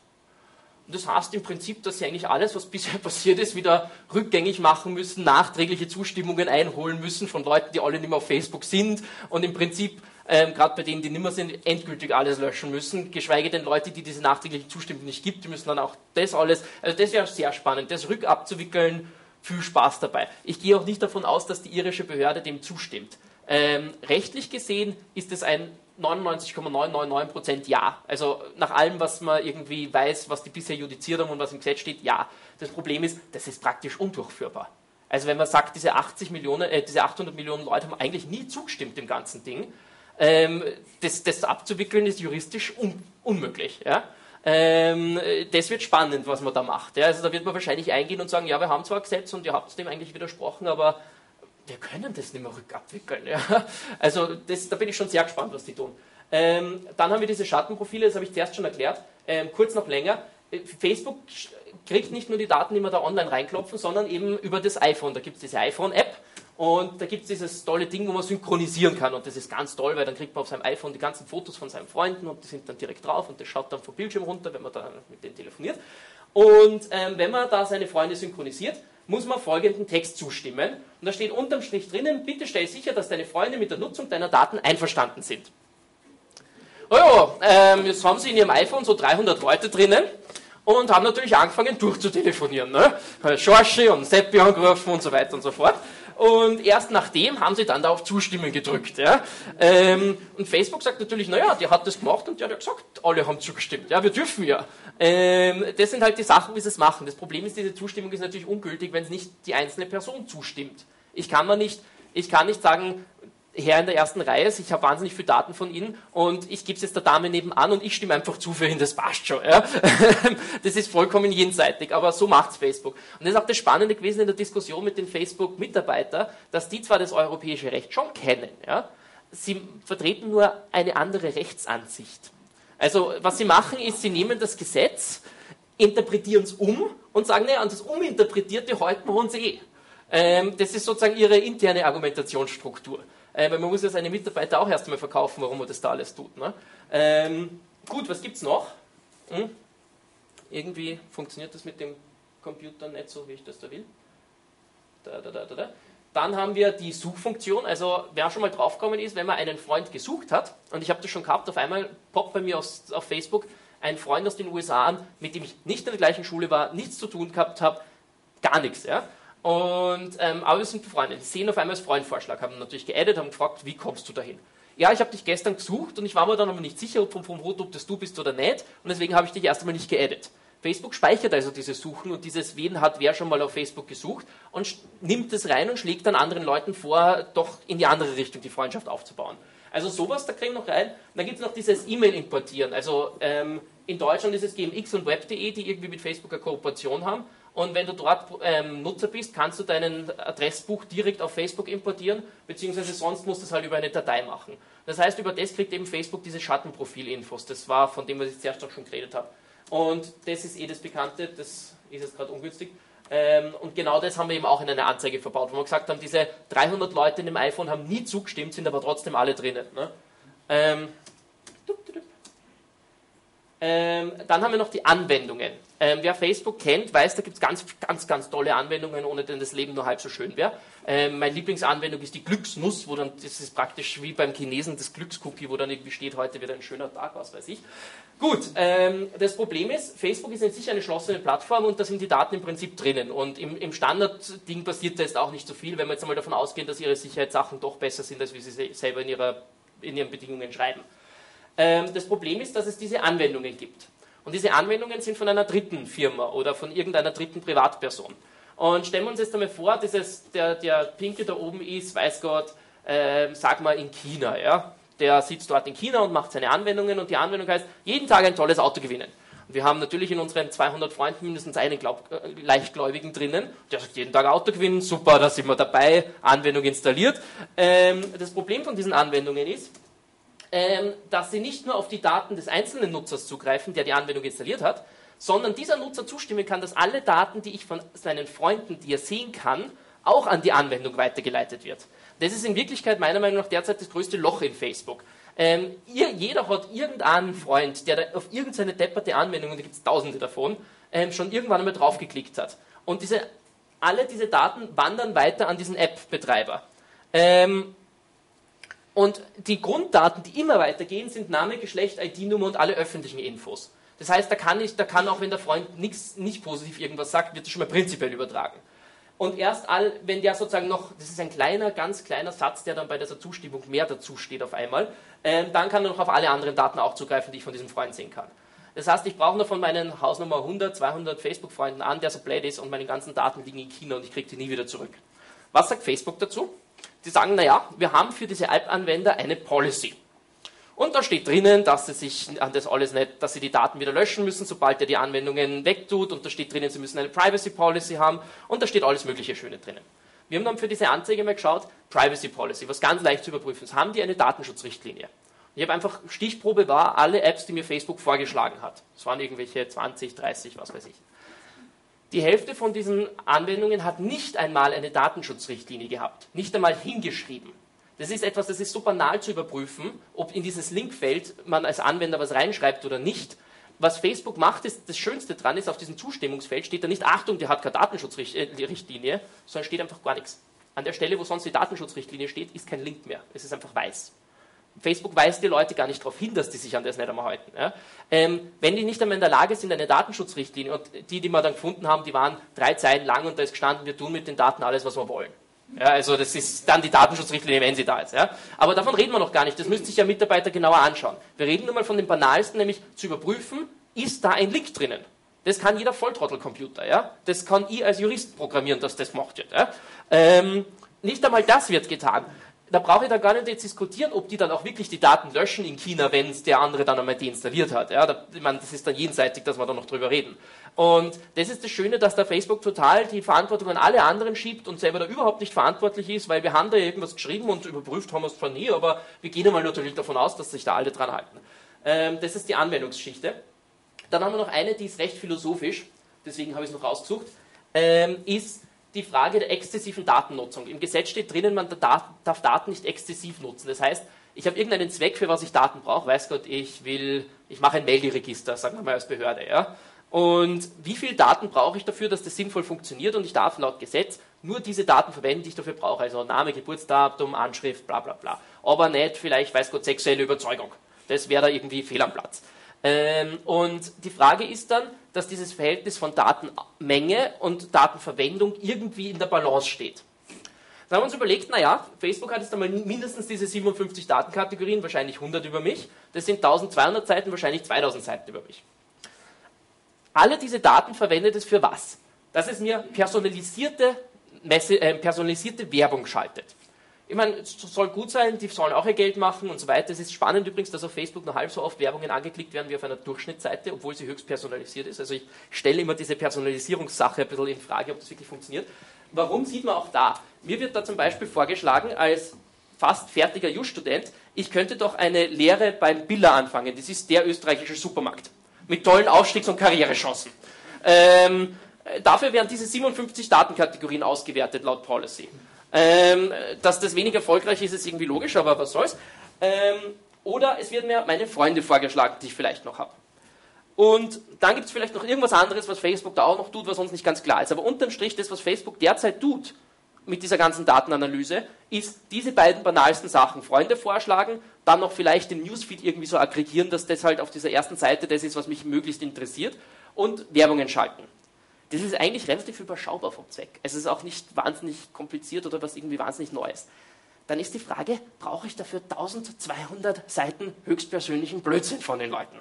Und das heißt im Prinzip, dass sie eigentlich alles, was bisher passiert ist, wieder rückgängig machen müssen, nachträgliche Zustimmungen einholen müssen von Leuten, die alle nicht mehr auf Facebook sind und im Prinzip, ähm, gerade bei denen, die nicht mehr sind, endgültig alles löschen müssen, geschweige denn Leute, die diese nachträgliche Zustimmung nicht gibt, die müssen dann auch das alles, also das wäre sehr spannend, das rückabzuwickeln, viel Spaß dabei. Ich gehe auch nicht davon aus, dass die irische Behörde dem zustimmt. Ähm, rechtlich gesehen ist es ein 99,999% Ja. Also nach allem, was man irgendwie weiß, was die bisher judiziert haben und was im Gesetz steht, ja. Das Problem ist, das ist praktisch undurchführbar. Also wenn man sagt, diese 80 Millionen, äh, diese 800 Millionen Leute haben eigentlich nie zugestimmt dem ganzen Ding, ähm, das, das, abzuwickeln ist juristisch un unmöglich. Ja? Ähm, das wird spannend, was man da macht. Ja, also da wird man wahrscheinlich eingehen und sagen, ja, wir haben zwar Gesetz und ihr habt dem eigentlich widersprochen, aber wir können das nicht mehr rückabwickeln. Ja. Also das, da bin ich schon sehr gespannt, was die tun. Ähm, dann haben wir diese Schattenprofile, das habe ich zuerst schon erklärt, ähm, kurz noch länger. Äh, Facebook kriegt nicht nur die Daten, die wir da online reinklopfen, sondern eben über das iPhone. Da gibt es diese iPhone-App und da gibt es dieses tolle Ding, wo man synchronisieren kann. Und das ist ganz toll, weil dann kriegt man auf seinem iPhone die ganzen Fotos von seinen Freunden und die sind dann direkt drauf und das schaut dann vom Bildschirm runter, wenn man da mit denen telefoniert. Und ähm, wenn man da seine Freunde synchronisiert, muss man folgenden Text zustimmen. Und da steht unterm Strich drinnen, bitte stell sicher, dass deine Freunde mit der Nutzung deiner Daten einverstanden sind. Oh ja, ähm, jetzt haben sie in ihrem iPhone so 300 Leute drinnen und haben natürlich angefangen durchzutelefonieren. Ne? Schorschi und Seppi angerufen und so weiter und so fort. Und erst nachdem haben sie dann da auf Zustimmen gedrückt. Ja? Ähm, und Facebook sagt natürlich, naja, der hat das gemacht und der hat ja gesagt, alle haben zugestimmt. Ja, wir dürfen ja. Ähm, das sind halt die Sachen, wie sie es machen. Das Problem ist, diese Zustimmung ist natürlich ungültig, wenn es nicht die einzelne Person zustimmt. Ich kann, man nicht, ich kann nicht sagen, Herr in der ersten Reihe ist, ich habe wahnsinnig viele Daten von Ihnen und ich gebe es jetzt der Dame nebenan und ich stimme einfach zu für ihn, das passt schon. Ja? Das ist vollkommen jenseitig, aber so macht Facebook. Und das ist auch das Spannende gewesen in der Diskussion mit den Facebook-Mitarbeitern, dass die zwar das europäische Recht schon kennen, ja? sie vertreten nur eine andere Rechtsansicht. Also was sie machen ist, sie nehmen das Gesetz, interpretieren es um und sagen, naja, und das Uminterpretierte halten wir uns eh. Ähm, das ist sozusagen ihre interne Argumentationsstruktur. Äh, weil man muss ja seine Mitarbeiter auch erst einmal verkaufen, warum man das da alles tut. Ne? Ähm, gut, was gibt es noch? Hm? Irgendwie funktioniert das mit dem Computer nicht so, wie ich das da will. Da, da, da, da, da. Dann haben wir die Suchfunktion, also wer schon mal draufgekommen ist, wenn man einen Freund gesucht hat, und ich habe das schon gehabt, auf einmal poppt bei mir aus, auf Facebook ein Freund aus den USA an, mit dem ich nicht in der gleichen Schule war, nichts zu tun gehabt habe, gar nichts. Ja? Und, ähm, aber wir sind befreundet. Die sehen auf einmal als Freundvorschlag, haben natürlich geaddet, haben gefragt, wie kommst du dahin? Ja, ich habe dich gestern gesucht und ich war mir dann aber nicht sicher, ob vom, vom Rot, ob das du bist oder nicht, und deswegen habe ich dich erst einmal nicht geaddet. Facebook speichert also diese Suchen und dieses Wen hat wer schon mal auf Facebook gesucht und nimmt es rein und schlägt dann anderen Leuten vor, doch in die andere Richtung die Freundschaft aufzubauen. Also sowas, da kriegen wir noch rein. dann gibt es noch dieses E-Mail importieren. Also ähm, in Deutschland ist es GMX und Web.de, die irgendwie mit Facebook eine Kooperation haben. Und wenn du dort ähm, Nutzer bist, kannst du deinen Adressbuch direkt auf Facebook importieren, beziehungsweise sonst musst du es halt über eine Datei machen. Das heißt, über das kriegt eben Facebook diese Schattenprofilinfos. Das war von dem, was ich zuerst auch schon geredet habe. Und das ist eh das Bekannte, das ist jetzt gerade ungünstig. Ähm, und genau das haben wir eben auch in einer Anzeige verbaut, wo wir gesagt haben, diese 300 Leute in dem iPhone haben nie zugestimmt, sind aber trotzdem alle drinnen. Ne? Ähm, ähm, dann haben wir noch die Anwendungen. Ähm, wer Facebook kennt, weiß, da gibt es ganz, ganz, ganz tolle Anwendungen, ohne denen das Leben nur halb so schön wäre. Ähm, meine Lieblingsanwendung ist die Glücksnuss, wo dann, das ist praktisch wie beim Chinesen das Glückscookie, wo dann irgendwie steht, heute wird ein schöner Tag, was weiß ich. Gut, ähm, das Problem ist, Facebook ist in sich eine geschlossene Plattform und da sind die Daten im Prinzip drinnen. Und im, im Standard-Ding passiert da jetzt auch nicht so viel, wenn wir jetzt einmal davon ausgehen, dass ihre Sicherheitssachen doch besser sind, als wie sie selber in, ihrer, in ihren Bedingungen schreiben. Ähm, das Problem ist, dass es diese Anwendungen gibt. Und diese Anwendungen sind von einer dritten Firma oder von irgendeiner dritten Privatperson. Und stellen wir uns jetzt einmal vor, dieses, der, der Pinke da oben ist, weiß Gott, äh, sag mal in China. Ja? Der sitzt dort in China und macht seine Anwendungen und die Anwendung heißt, jeden Tag ein tolles Auto gewinnen. Und wir haben natürlich in unseren 200 Freunden mindestens einen Glaub, äh, Leichtgläubigen drinnen, der sagt, jeden Tag Auto gewinnen, super, da sind wir dabei, Anwendung installiert. Ähm, das Problem von diesen Anwendungen ist, dass sie nicht nur auf die Daten des einzelnen Nutzers zugreifen, der die Anwendung installiert hat, sondern dieser Nutzer zustimmen kann, dass alle Daten, die ich von seinen Freunden, die er sehen kann, auch an die Anwendung weitergeleitet wird. Das ist in Wirklichkeit meiner Meinung nach derzeit das größte Loch in Facebook. Ähm, ihr, jeder hat irgendeinen Freund, der auf irgendeine depperte Anwendung, und da gibt es tausende davon, ähm, schon irgendwann einmal draufgeklickt hat. Und diese, alle diese Daten wandern weiter an diesen App-Betreiber. Ähm, und die Grunddaten, die immer weitergehen, sind Name, Geschlecht, ID-Nummer und alle öffentlichen Infos. Das heißt, da kann, ich, da kann auch, wenn der Freund nix, nicht positiv irgendwas sagt, wird das schon mal prinzipiell übertragen. Und erst all, wenn der sozusagen noch, das ist ein kleiner, ganz kleiner Satz, der dann bei dieser Zustimmung mehr dazu steht auf einmal, ähm, dann kann er noch auf alle anderen Daten auch zugreifen, die ich von diesem Freund sehen kann. Das heißt, ich brauche nur von meinen Hausnummer 100, 200 Facebook-Freunden an, der so blöd ist und meine ganzen Daten liegen in China und ich kriege die nie wieder zurück. Was sagt Facebook dazu? Die sagen, naja, wir haben für diese App-Anwender eine Policy. Und da steht drinnen, dass sie sich das alles nicht, dass sie die Daten wieder löschen müssen, sobald er die Anwendungen wegtut. Und da steht drinnen, sie müssen eine Privacy Policy haben. Und da steht alles mögliche Schöne drinnen. Wir haben dann für diese Anzeige mal geschaut, Privacy Policy, was ganz leicht zu überprüfen ist. Haben die eine Datenschutzrichtlinie? Ich habe einfach, Stichprobe war, alle Apps, die mir Facebook vorgeschlagen hat. Es waren irgendwelche 20, 30, was weiß ich. Die Hälfte von diesen Anwendungen hat nicht einmal eine Datenschutzrichtlinie gehabt, nicht einmal hingeschrieben. Das ist etwas, das ist so banal zu überprüfen, ob in dieses Linkfeld man als Anwender was reinschreibt oder nicht. Was Facebook macht, ist, das Schönste dran ist, auf diesem Zustimmungsfeld steht da nicht, Achtung, der hat keine Datenschutzrichtlinie, sondern steht einfach gar nichts. An der Stelle, wo sonst die Datenschutzrichtlinie steht, ist kein Link mehr. Es ist einfach weiß. Facebook weist die Leute gar nicht darauf hin, dass die sich an das nicht einmal halten. Ja? Ähm, wenn die nicht einmal in der Lage sind, eine Datenschutzrichtlinie, und die, die wir dann gefunden haben, die waren drei Zeilen lang und da ist gestanden, wir tun mit den Daten alles, was wir wollen. Ja, also das ist dann die Datenschutzrichtlinie, wenn sie da ist. Ja? Aber davon reden wir noch gar nicht, das müsste sich ja Mitarbeiter genauer anschauen. Wir reden nur mal von dem Banalsten, nämlich zu überprüfen, ist da ein Link drinnen. Das kann jeder Volltrottelcomputer. Ja? Das kann ich als Jurist programmieren, dass das gemacht wird. Ja? Ähm, nicht einmal das wird getan da brauche ich da gar nicht diskutieren, ob die dann auch wirklich die Daten löschen in China, wenn es der andere dann einmal deinstalliert hat. Ja, da, ich meine, das ist dann jenseitig, dass wir da noch drüber reden. Und das ist das Schöne, dass der Facebook total die Verantwortung an alle anderen schiebt und selber da überhaupt nicht verantwortlich ist, weil wir haben da irgendwas geschrieben und überprüft haben wir es zwar nie, aber wir gehen einmal natürlich davon aus, dass sich da alle dran halten. Ähm, das ist die Anwendungsgeschichte. Dann haben wir noch eine, die ist recht philosophisch, deswegen habe ich es noch rausgesucht, ähm, ist, die Frage der exzessiven Datennutzung. Im Gesetz steht drinnen, man darf Daten nicht exzessiv nutzen. Das heißt, ich habe irgendeinen Zweck, für was ich Daten brauche. Weiß Gott, ich will, ich mache ein Melderegister, sagen wir mal als Behörde. Ja? Und wie viel Daten brauche ich dafür, dass das sinnvoll funktioniert? Und ich darf laut Gesetz nur diese Daten verwenden, die ich dafür brauche. Also Name, Geburtsdatum, Anschrift, bla bla bla. Aber nicht vielleicht, weiß Gott, sexuelle Überzeugung. Das wäre da irgendwie fehl am Platz. Ähm, und die Frage ist dann, dass dieses Verhältnis von Datenmenge und Datenverwendung irgendwie in der Balance steht. Dann haben wir uns überlegt, naja, Facebook hat jetzt einmal mindestens diese 57 Datenkategorien, wahrscheinlich 100 über mich. Das sind 1200 Seiten, wahrscheinlich 2000 Seiten über mich. Alle diese Daten verwendet es für was? Dass es mir personalisierte, Messe, äh, personalisierte Werbung schaltet. Ich meine, es soll gut sein, die sollen auch ihr Geld machen und so weiter. Es ist spannend übrigens, dass auf Facebook nur halb so oft Werbungen angeklickt werden wie auf einer Durchschnittsseite, obwohl sie höchst personalisiert ist. Also ich stelle immer diese Personalisierungssache ein bisschen in Frage, ob das wirklich funktioniert. Warum sieht man auch da? Mir wird da zum Beispiel vorgeschlagen, als fast fertiger Just-Student, ich könnte doch eine Lehre beim Billa anfangen. Das ist der österreichische Supermarkt. Mit tollen Aufstiegs- und Karrierechancen. Ähm, dafür werden diese 57 Datenkategorien ausgewertet, laut Policy. Ähm, dass das wenig erfolgreich ist, ist irgendwie logisch, aber was soll's. Ähm, oder es werden mir meine Freunde vorgeschlagen, die ich vielleicht noch habe. Und dann gibt es vielleicht noch irgendwas anderes, was Facebook da auch noch tut, was uns nicht ganz klar ist. Aber unterm Strich, das, was Facebook derzeit tut mit dieser ganzen Datenanalyse, ist diese beiden banalsten Sachen. Freunde vorschlagen, dann noch vielleicht den Newsfeed irgendwie so aggregieren, dass das halt auf dieser ersten Seite das ist, was mich möglichst interessiert und Werbungen schalten. Das ist eigentlich relativ überschaubar vom Zweck. Es ist auch nicht wahnsinnig kompliziert oder was irgendwie wahnsinnig Neues. Dann ist die Frage, brauche ich dafür 1200 Seiten höchstpersönlichen Blödsinn von den Leuten?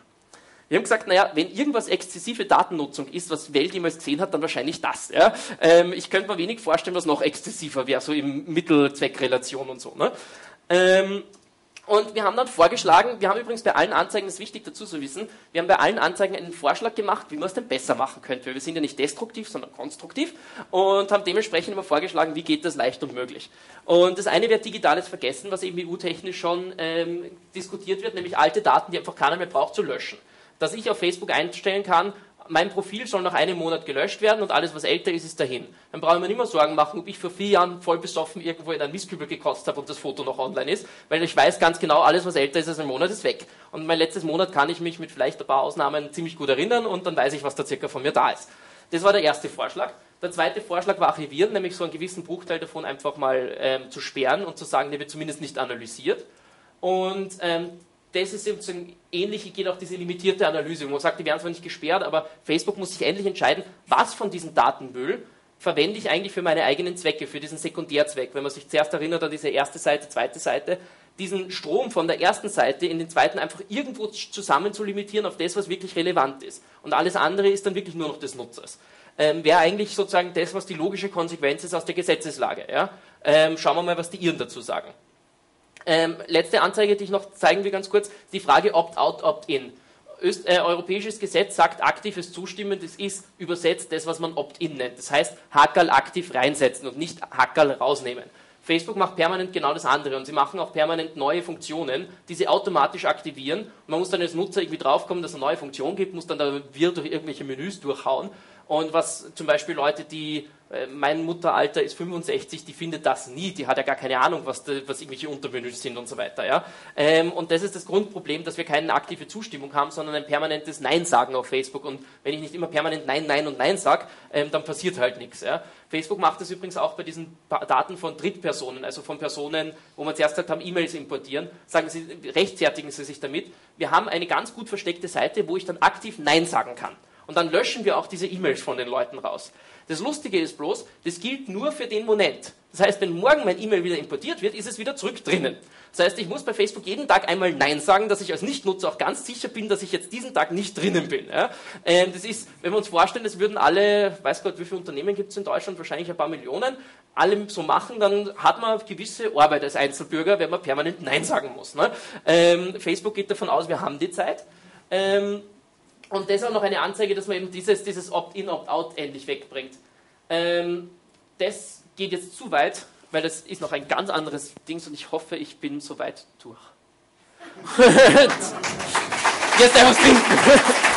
Wir haben gesagt, naja, wenn irgendwas exzessive Datennutzung ist, was Welt jemals gesehen hat, dann wahrscheinlich das. Ja? Ähm, ich könnte mir wenig vorstellen, was noch exzessiver wäre, so im Mittelzweckrelation und so. Ne? Ähm, und wir haben dann vorgeschlagen, wir haben übrigens bei allen Anzeigen, das ist wichtig dazu zu wissen, wir haben bei allen Anzeigen einen Vorschlag gemacht, wie man es denn besser machen könnte. Weil wir sind ja nicht destruktiv, sondern konstruktiv und haben dementsprechend immer vorgeschlagen, wie geht das leicht und möglich. Und das eine wäre digitales Vergessen, was eben EU-technisch schon ähm, diskutiert wird, nämlich alte Daten, die einfach keiner mehr braucht, zu löschen dass ich auf Facebook einstellen kann, mein Profil soll nach einem Monat gelöscht werden und alles, was älter ist, ist dahin. Dann brauche ich mir nicht mehr Sorgen machen, ob ich vor vier Jahren voll besoffen irgendwo in einen Mistkübel gekotzt habe und das Foto noch online ist, weil ich weiß ganz genau, alles, was älter ist als ein Monat, ist weg. Und mein letztes Monat kann ich mich mit vielleicht ein paar Ausnahmen ziemlich gut erinnern und dann weiß ich, was da circa von mir da ist. Das war der erste Vorschlag. Der zweite Vorschlag war archivieren, nämlich so einen gewissen Bruchteil davon einfach mal ähm, zu sperren und zu sagen, der wird zumindest nicht analysiert. Und ähm, das ist sozusagen ähnlich, geht auch diese limitierte Analyse. Man sagt, die werden zwar nicht gesperrt, aber Facebook muss sich endlich entscheiden, was von diesem Datenmüll verwende ich eigentlich für meine eigenen Zwecke, für diesen Sekundärzweck. Wenn man sich zuerst erinnert an diese erste Seite, zweite Seite, diesen Strom von der ersten Seite in den zweiten einfach irgendwo zusammen zu limitieren auf das, was wirklich relevant ist. Und alles andere ist dann wirklich nur noch des Nutzers. Ähm, Wäre eigentlich sozusagen das, was die logische Konsequenz ist aus der Gesetzeslage. Ja? Ähm, schauen wir mal, was die Iren dazu sagen. Ähm, letzte Anzeige, die ich noch zeigen will, ganz kurz, die Frage Opt-out, Opt-in. Äh, europäisches Gesetz sagt aktives Zustimmen, das ist übersetzt das, was man Opt-in nennt. Das heißt, Hackerl aktiv reinsetzen und nicht Hackerl rausnehmen. Facebook macht permanent genau das andere und sie machen auch permanent neue Funktionen, die sie automatisch aktivieren. Man muss dann als Nutzer irgendwie draufkommen, dass es eine neue Funktion gibt, muss dann da wir durch irgendwelche Menüs durchhauen. Und was zum Beispiel Leute, die mein Mutteralter ist 65, die findet das nie, die hat ja gar keine Ahnung, was, de, was irgendwelche Untermenüs sind und so weiter. Ja? Ähm, und das ist das Grundproblem, dass wir keine aktive Zustimmung haben, sondern ein permanentes Nein sagen auf Facebook. Und wenn ich nicht immer permanent Nein, Nein und Nein sage, ähm, dann passiert halt nichts. Ja? Facebook macht das übrigens auch bei diesen Daten von Drittpersonen, also von Personen, wo man zuerst gesagt haben, E-Mails importieren, sagen sie, rechtfertigen sie sich damit. Wir haben eine ganz gut versteckte Seite, wo ich dann aktiv Nein sagen kann. Und dann löschen wir auch diese E-Mails von den Leuten raus. Das Lustige ist bloß, das gilt nur für den Moment. Das heißt, wenn morgen mein E-Mail wieder importiert wird, ist es wieder zurück drinnen. Das heißt, ich muss bei Facebook jeden Tag einmal Nein sagen, dass ich als Nichtnutzer auch ganz sicher bin, dass ich jetzt diesen Tag nicht drinnen bin. Ja? Ähm, das ist, wenn wir uns vorstellen, das würden alle, weiß Gott, wie viele Unternehmen gibt es in Deutschland, wahrscheinlich ein paar Millionen, alle so machen, dann hat man gewisse Arbeit als Einzelbürger, wenn man permanent Nein sagen muss. Ne? Ähm, Facebook geht davon aus, wir haben die Zeit. Und deshalb noch eine Anzeige, dass man eben dieses, dieses Opt-in, Opt-out endlich wegbringt. Ähm, das geht jetzt zu weit, weil das ist noch ein ganz anderes Ding und ich hoffe, ich bin soweit durch. Jetzt einfach trinken.